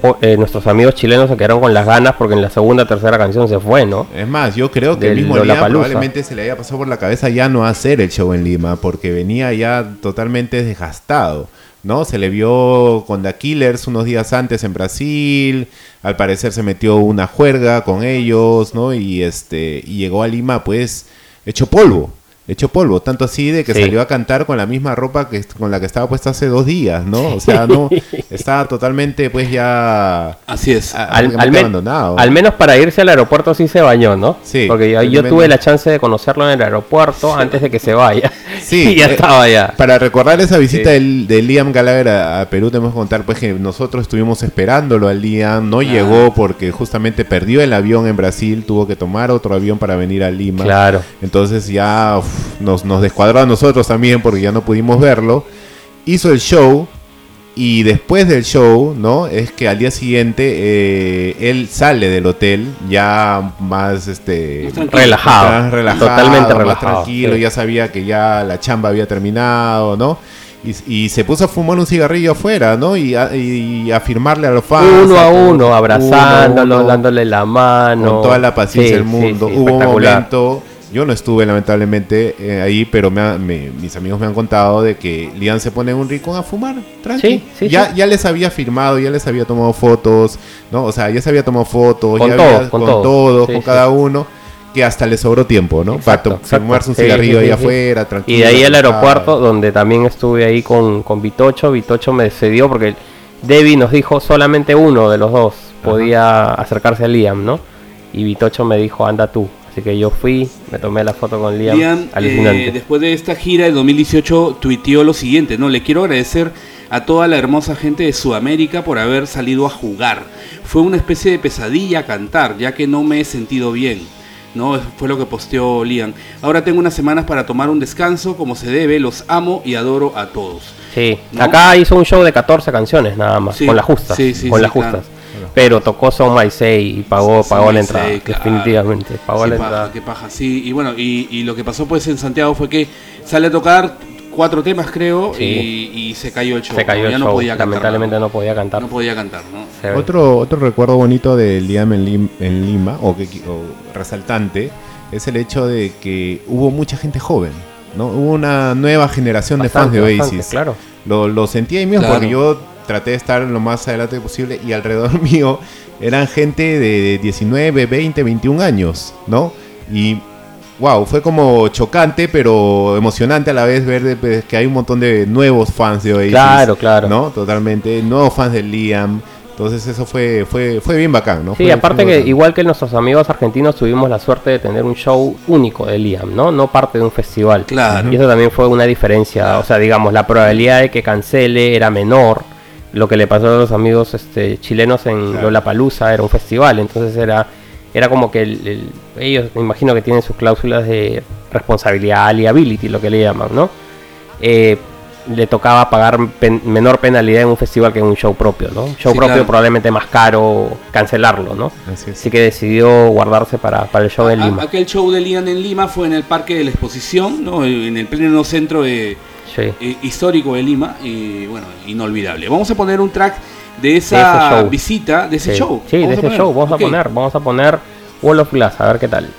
po- eh, nuestros amigos chilenos se quedaron con las ganas porque en la segunda tercera canción se fue, ¿no? Es más, yo creo que el mismo Lollapalooza. probablemente se le haya pasado por la cabeza ya no hacer el show en Lima, porque venía ya totalmente desgastado, ¿no? Se le vio con The Killers unos días antes en Brasil, al parecer se metió una juerga con ellos, ¿no? Y este y llegó a Lima pues hecho polvo, hecho polvo, tanto así de que Sí. salió a cantar con la misma ropa que con la que estaba puesta hace dos días, ¿no? O sea, no estaba totalmente pues ya Así es. a- Al, abandonado. al menos para irse al aeropuerto sí se bañó, ¿no? Sí, Porque yo, tuve la chance de conocerlo en el aeropuerto antes de que se vaya. Sí, y ya eh, estaba allá. Para recordar esa visita Sí. del- de Liam Gallagher a, a Perú, tenemos que contar pues que nosotros estuvimos esperándolo al Liam, no llegó porque justamente perdió el avión en Brasil, tuvo que tomar otro avión para venir a Lima. Claro. Entonces ya uf, nos, nos descuadró a nosotros también porque ya no pudimos verlo. Hizo el show y después del show, ¿no? Es que al día siguiente eh, él sale del hotel ya más este. Relajado. más relajado, Totalmente más relajado. tranquilo, sí. ya sabía que ya la chamba había terminado, ¿no? Y, y se puso a fumar un cigarrillo afuera, ¿no? Y a, y a firmarle a los fans. Uno a uno, abrazándolo, uno, dándole la mano. Con toda la paciencia Sí, del mundo. sí, Hubo un momento, yo no estuve lamentablemente eh, ahí, pero me ha- me- mis amigos me han contado de que Lian se pone en un rincón a fumar, tranqui. Sí, sí, ya, sí. ya les había firmado, ya les había tomado fotos, ¿no? O sea, ya se había tomado fotos, Con ya todos, había- con con todos. Sí, con sí. cada uno, que hasta le sobró tiempo, ¿no? Exacto, Para exacto. fumarse un cigarrillo sí, ahí sí, afuera, sí. tranquilo. Y de ahí al aeropuerto, donde también estuve ahí con, con Vitocho. Vitocho me cedió porque Debbie nos dijo solamente uno de los dos podía acercarse a Liam, ¿no? Y Vitocho me dijo, anda tú. Así que yo fui, me tomé la foto con Liam. Liam, eh, después de esta gira de 2018, tuiteó lo siguiente, ¿no? Le quiero agradecer a toda la hermosa gente de Sudamérica por haber salido a jugar. Fue una especie de pesadilla cantar, ya que no me he sentido bien. ¿no? Fue lo que posteó Liam. Ahora tengo unas semanas para tomar un descanso como se debe. Los amo y adoro a todos. Sí, ¿no? acá hizo un show de 14 canciones nada más, Sí, con las justas. sí, sí, con sí, las claro. Pero tocó Son My Say y pagó, Sí, pagó la sí, entrada, claro. definitivamente. Pagó Qué la paja, entrada. qué paja, sí. Y bueno, y, y lo que pasó pues en Santiago fue que sale a tocar cuatro temas, creo, Sí. y, y se cayó el show. Se cayó ¿no? el Ya show, no podía cantar. lamentablemente no podía cantar. No podía cantar, ¿no? Otro, otro recuerdo bonito de Liam en, Lim- en Lima, o, que, o resaltante, es el hecho de que hubo mucha gente joven, ¿no? Hubo una nueva generación Bastante, de fans de bastante, Oasis. claro. Lo, lo sentí ahí mismo Claro. porque yo traté de estar lo más adelante posible y alrededor mío eran gente de 19, 20, 21 años, ¿no? Y wow, fue como chocante pero emocionante a la vez ver de- pues, que hay un montón de nuevos fans de Oasis. Claro, claro. ¿No? Totalmente, nuevos fans de Liam. Entonces eso fue fue fue bien bacán, ¿no? Sí, Fue- aparte fue que bacán. igual que nuestros amigos argentinos tuvimos la suerte de tener un show único de Liam, ¿no? No parte de un festival. Claro. Y eso también fue una diferencia. O sea, digamos, la probabilidad de que cancele era menor. Lo que le pasó a los amigos este, chilenos en Claro. Lollapalooza era un festival. Entonces era, era como que el- el- ellos, me imagino que tienen sus cláusulas de responsabilidad, liability, lo que le llaman, ¿no? Eh, le tocaba pagar pen- menor penalidad en un festival que en un show propio, ¿no? Un show Sí, propio claro. probablemente más caro cancelarlo, ¿no? Así. Así que decidió guardarse para, para el show en A- Lima. Aquel show de Liam en Lima fue en el Parque de la Exposición, ¿no? en el pleno centro de, Sí. eh, histórico de Lima, y bueno, inolvidable. Vamos a poner un track de esa visita, de ese Sí, show. Sí, de Vamos a ese poner. show. Vamos a poner, vamos a poner Wall of Glass, a ver qué tal.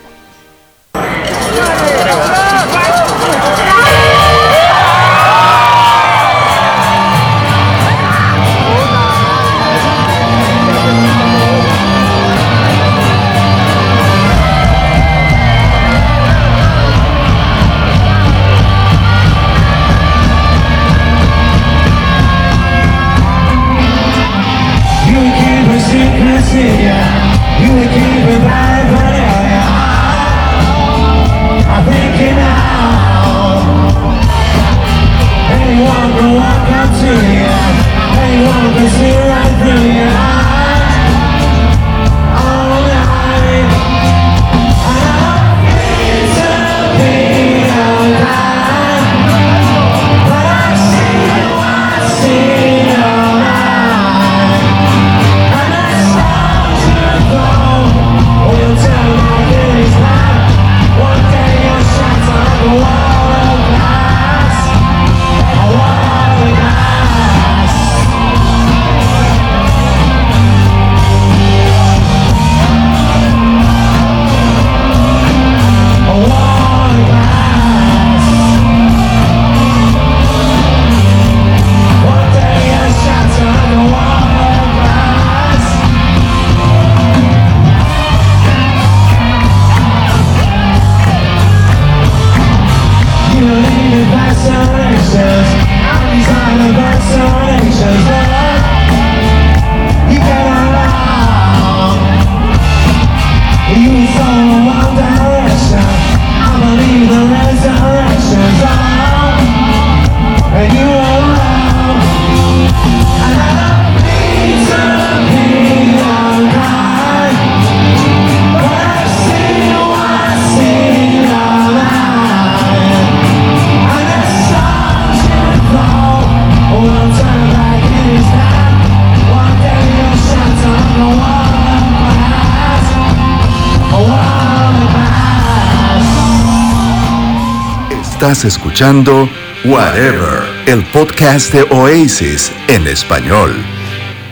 Escuchando Whatever, el podcast de Oasis en español.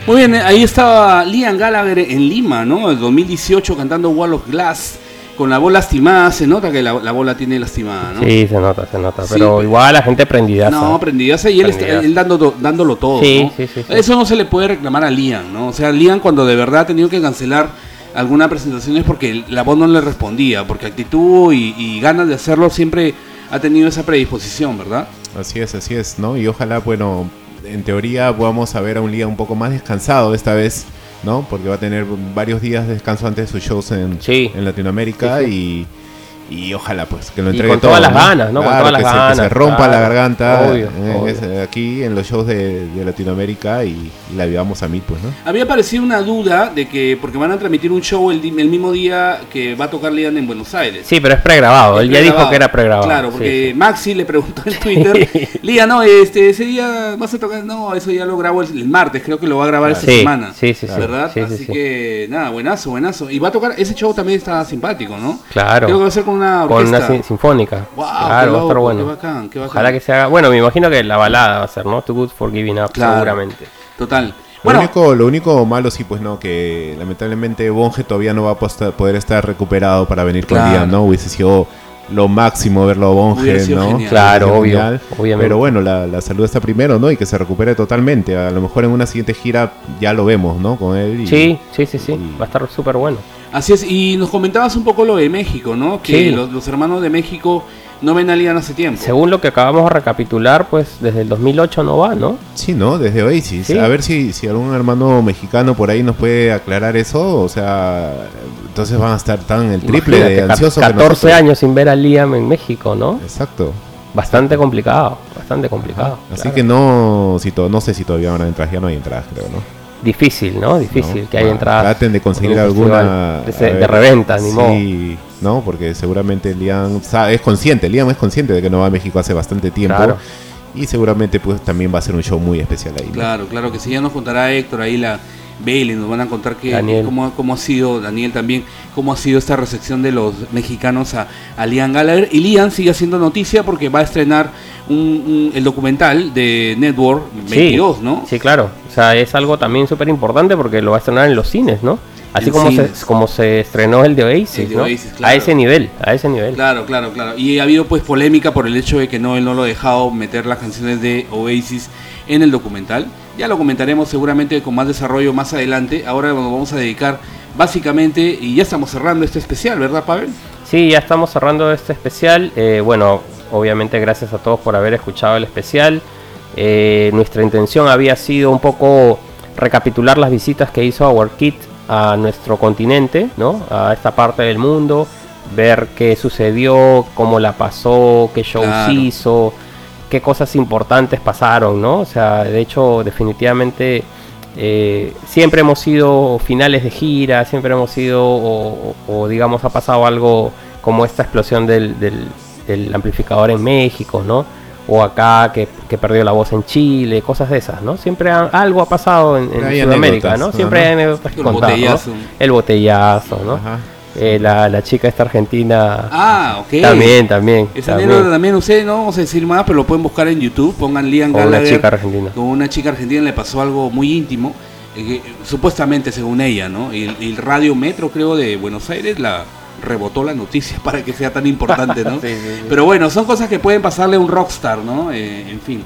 Muy bien, ahí estaba Liam Gallagher en Lima, ¿no? En 2018 cantando Wall of Glass con la voz lastimada. Se nota que la, la bola tiene lastimada, ¿no? Sí, se nota, se nota. Sí, Pero pero- igual la gente prendida. No, prendidaza y él, está- él dando, dándolo todo. Sí, ¿no? sí, sí, sí. Eso no se le puede reclamar a Liam, ¿no? O sea, Liam cuando de verdad ha tenido que cancelar alguna presentación es porque la voz no le respondía, porque actitud y, y ganas de hacerlo siempre ha tenido esa predisposición, ¿verdad? Así es, así es, ¿no? Y ojalá, bueno, en teoría vamos a ver a un Liga un poco más descansado esta vez, ¿no? Porque va a tener varios días de descanso antes de sus shows en, Sí. en Latinoamérica Sí, Y, y ojalá pues que lo Y entregue con todo. todas las ganas, ¿no? Con Claro, todas las que se- que ganas, se, rompa claro. la garganta Obvio, eh, obvio. es- aquí en los shows de, de Latinoamérica y, y la vivamos a mí, pues, ¿no? Había aparecido una duda de que, porque van a transmitir un show el, el mismo día que va a tocar Liam en Buenos Aires. Sí, pero es pregrabado. Él ya dijo que era pregrabado. Claro, porque sí. Maxi le preguntó en Twitter, Liga, no, este, ese día vas a tocar, no, eso ya lo grabo el, el martes, creo que lo va a grabar esta Sí, semana. sí, sí, sí. ¿Verdad? Sí, sí, Así sí. que, nada, buenazo, buenazo. Y va a tocar, ese show también está simpático, ¿no? Claro. Creo que va a ser con una Con una sin- sinfónica. Wow, claro, qué va a estar bueno. qué bacán, qué bacán. Ojalá que se haga. Bueno, me imagino que la balada va a ser, ¿no? Too Good for Giving Up, Claro. seguramente. Total. Lo, único, lo único malo sí, pues no, que lamentablemente Bonge todavía no va a posta- poder estar recuperado para venir con Claro. Liam, ¿no? Hubiese sido lo máximo verlo a Bonge, ¿no? genial. Claro, obvio, genial. obviamente. Pero bueno, la, la salud está primero, ¿no? Y que se recupere totalmente. A lo mejor en una siguiente gira ya lo vemos, ¿no? Con él. y- Sí, sí, sí, sí. y- Va a estar súper bueno. Así es. Y nos comentabas un poco lo de México, ¿no? Que Sí. los, los hermanos de México no ven a Liam hace tiempo. Según lo que acabamos de recapitular, pues desde el 2008 no va, ¿no? Sí, ¿no? Desde Oasis. Sí. A ver si, si algún hermano mexicano por ahí nos puede aclarar eso. O sea, entonces van a estar tan el triple de Imagínate, ansiosos. que 14 nosotros. años sin ver a Liam en México, ¿no? Exacto. Bastante complicado, bastante complicado. Así claro. que no, si to- no sé si todavía van a entrar, ya no hay entradas, creo, ¿no? Difícil, ¿no? Difícil ¿No? que haya Ah, entradas. Traten de conseguir alguna. De, se- a de ver, reventa, ni modo. Sí, ¿no? Porque seguramente Liam es consciente, Liam es consciente de que no va a México hace bastante tiempo. Claro. Y seguramente pues también va a ser un show muy especial ahí. ¿no? Claro, claro que sí, ya nos contará Héctor ahí la Bailey, nos van a contar que Daniel. cómo, cómo ha sido, Daniel también, cómo ha sido esta recepción de los mexicanos a, a Liam Gallagher. Y Liam sigue haciendo noticia porque va a estrenar un, un- el documental de Network 22, ¿no? Sí, claro. O sea, es algo también súper importante porque lo va a estrenar en los cines, ¿no? Así como se, como se estrenó el de Oasis, El de ¿no? Oasis, A ese nivel, a ese nivel. Claro, claro, claro. Y ha habido pues polémica por el hecho de que no, él no lo ha dejado meter las canciones de Oasis en el documental. Ya lo comentaremos seguramente con más desarrollo más adelante. Ahora nos vamos a dedicar básicamente, y ya estamos cerrando este especial, ¿verdad, Pavel? Sí, ya estamos cerrando este especial. Eh, bueno, obviamente gracias a todos por haber escuchado el especial. Eh, nuestra intención había sido un poco recapitular las visitas que hizo Our Kid a nuestro continente, ¿no? A esta parte del mundo. ver qué sucedió, cómo la pasó, qué shows Claro. hizo, qué cosas importantes pasaron, ¿no? O sea, de hecho, definitivamente eh, siempre hemos sido finales de gira, siempre hemos sido, o, o- digamos, ha pasado algo como esta explosión del, del- del amplificador en México, ¿no? O acá que, que perdió la voz en Chile, cosas de esas, ¿no? Siempre ha- algo ha pasado en, en Sudamérica, ¿no? ¿no? Siempre hay anécdotas que El contar, ¿no? botellazo. El botellazo, ¿no? Ajá. Eh, la, la chica esta argentina Ah, ok. también, también. Esa también. anécdota también, ustedes no vamos a decir más, pero lo pueden buscar en YouTube. Pongan Liam Con una chica argentina. Con una chica argentina le pasó algo muy íntimo. eh, que, supuestamente, según ella, ¿no? Y el, el Radio Metro, creo, de Buenos Aires la rebotó la noticia para que sea tan importante, ¿no? Sí, sí, sí. Pero bueno, son cosas que pueden pasarle a un rockstar, ¿no? Eh, en fin.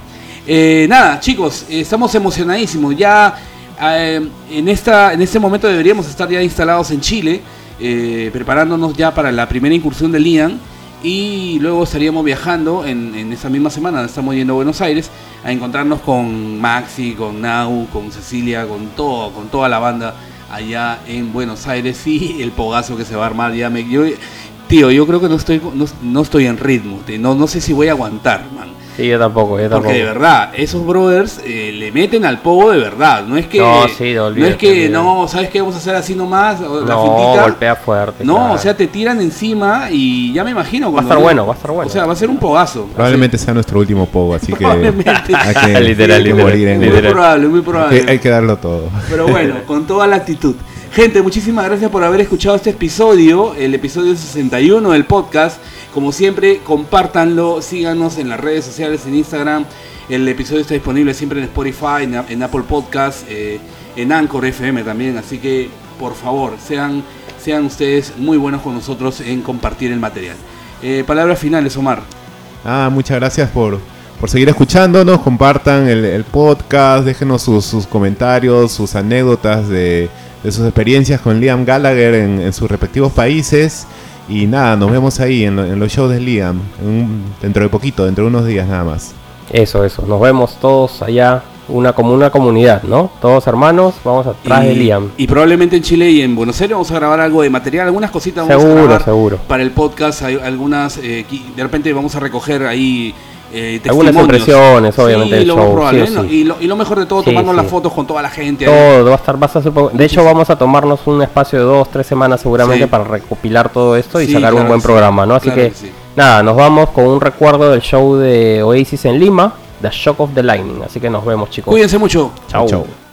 Eh, nada, chicos, eh, estamos emocionadísimos. Ya eh, en, esta, en este momento deberíamos estar ya instalados en Chile, eh, preparándonos ya para la primera incursión de Lian. Y luego estaríamos viajando en, en esa misma semana, estamos yendo a Buenos Aires, a encontrarnos con Maxi, con Nau, con Cecilia, con todo, con toda la banda allá en Buenos Aires y el pogazo que se va a armar ya me tío yo creo que no estoy no, no estoy en ritmo no, no sé si voy a aguantar man Sí, yo tampoco, yo tampoco. porque de verdad esos brothers eh, le meten al pogo de verdad no es que No, sí, no olvídate, es que no sabes qué vamos a hacer así nomás la No, fintita? golpea fuerte. no claro. o sea te tiran encima y ya me imagino Va a estar bueno, va a estar bueno. o sea va a ser un pogazo Probablemente sea nuestro último pogo, así que Probablemente. hay que, Literal, hay que literal, morir en muy probable muy hay probable que, hay que darlo todo. Pero bueno, con toda la actitud. Gente, muchísimas gracias por haber escuchado este episodio, el episodio 61 del podcast. Como siempre, compártanlo, síganos en las redes sociales, en Instagram. El episodio está disponible siempre en Spotify, en, Apple Podcast, eh, en Anchor FM también. Así que, por favor, sean, sean ustedes muy buenos con nosotros en compartir el material. Eh, palabras finales, Omar. Ah, muchas gracias por, por seguir escuchándonos. Compartan el, podcast, déjenos sus, comentarios, sus anécdotas de, sus experiencias con Liam Gallagher en sus respectivos países. Y nada, nos vemos ahí en, lo- en los shows de Liam, en un- dentro de poquito, dentro de unos días nada más. Eso, eso. Nos vemos todos allá, una como una comunidad, ¿no? Todos hermanos, vamos atrás de Liam. y probablemente en Chile y en Buenos Aires vamos a grabar algo de material, algunas cositas vamos a Seguro, grabar seguro. para el podcast, hay algunas, eh, de repente vamos a recoger ahí eh, Algunas impresiones, obviamente, Sí, del lo más show, probable, sí, ¿no? sí. Y, lo, y lo mejor de todo, Sí, tomarnos sí. las fotos con toda la gente. ahí. Todo va a estar, a super- De hecho, vamos a tomarnos un espacio de dos, tres semanas seguramente Sí. para recopilar todo esto y Sí, sacar claro un buen programa, ¿no? Así Claro que, que sí. nada, nos vamos con un recuerdo del show de Oasis en Lima, The Shock of the Lightning. Así que nos vemos, chicos. Cuídense mucho. Chau. Chau.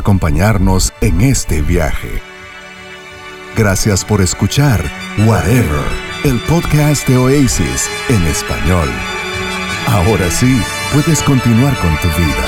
Acompañarnos en este viaje. Gracias por escuchar Whatever, el podcast de Oasis en español. Ahora sí, puedes continuar con tu vida.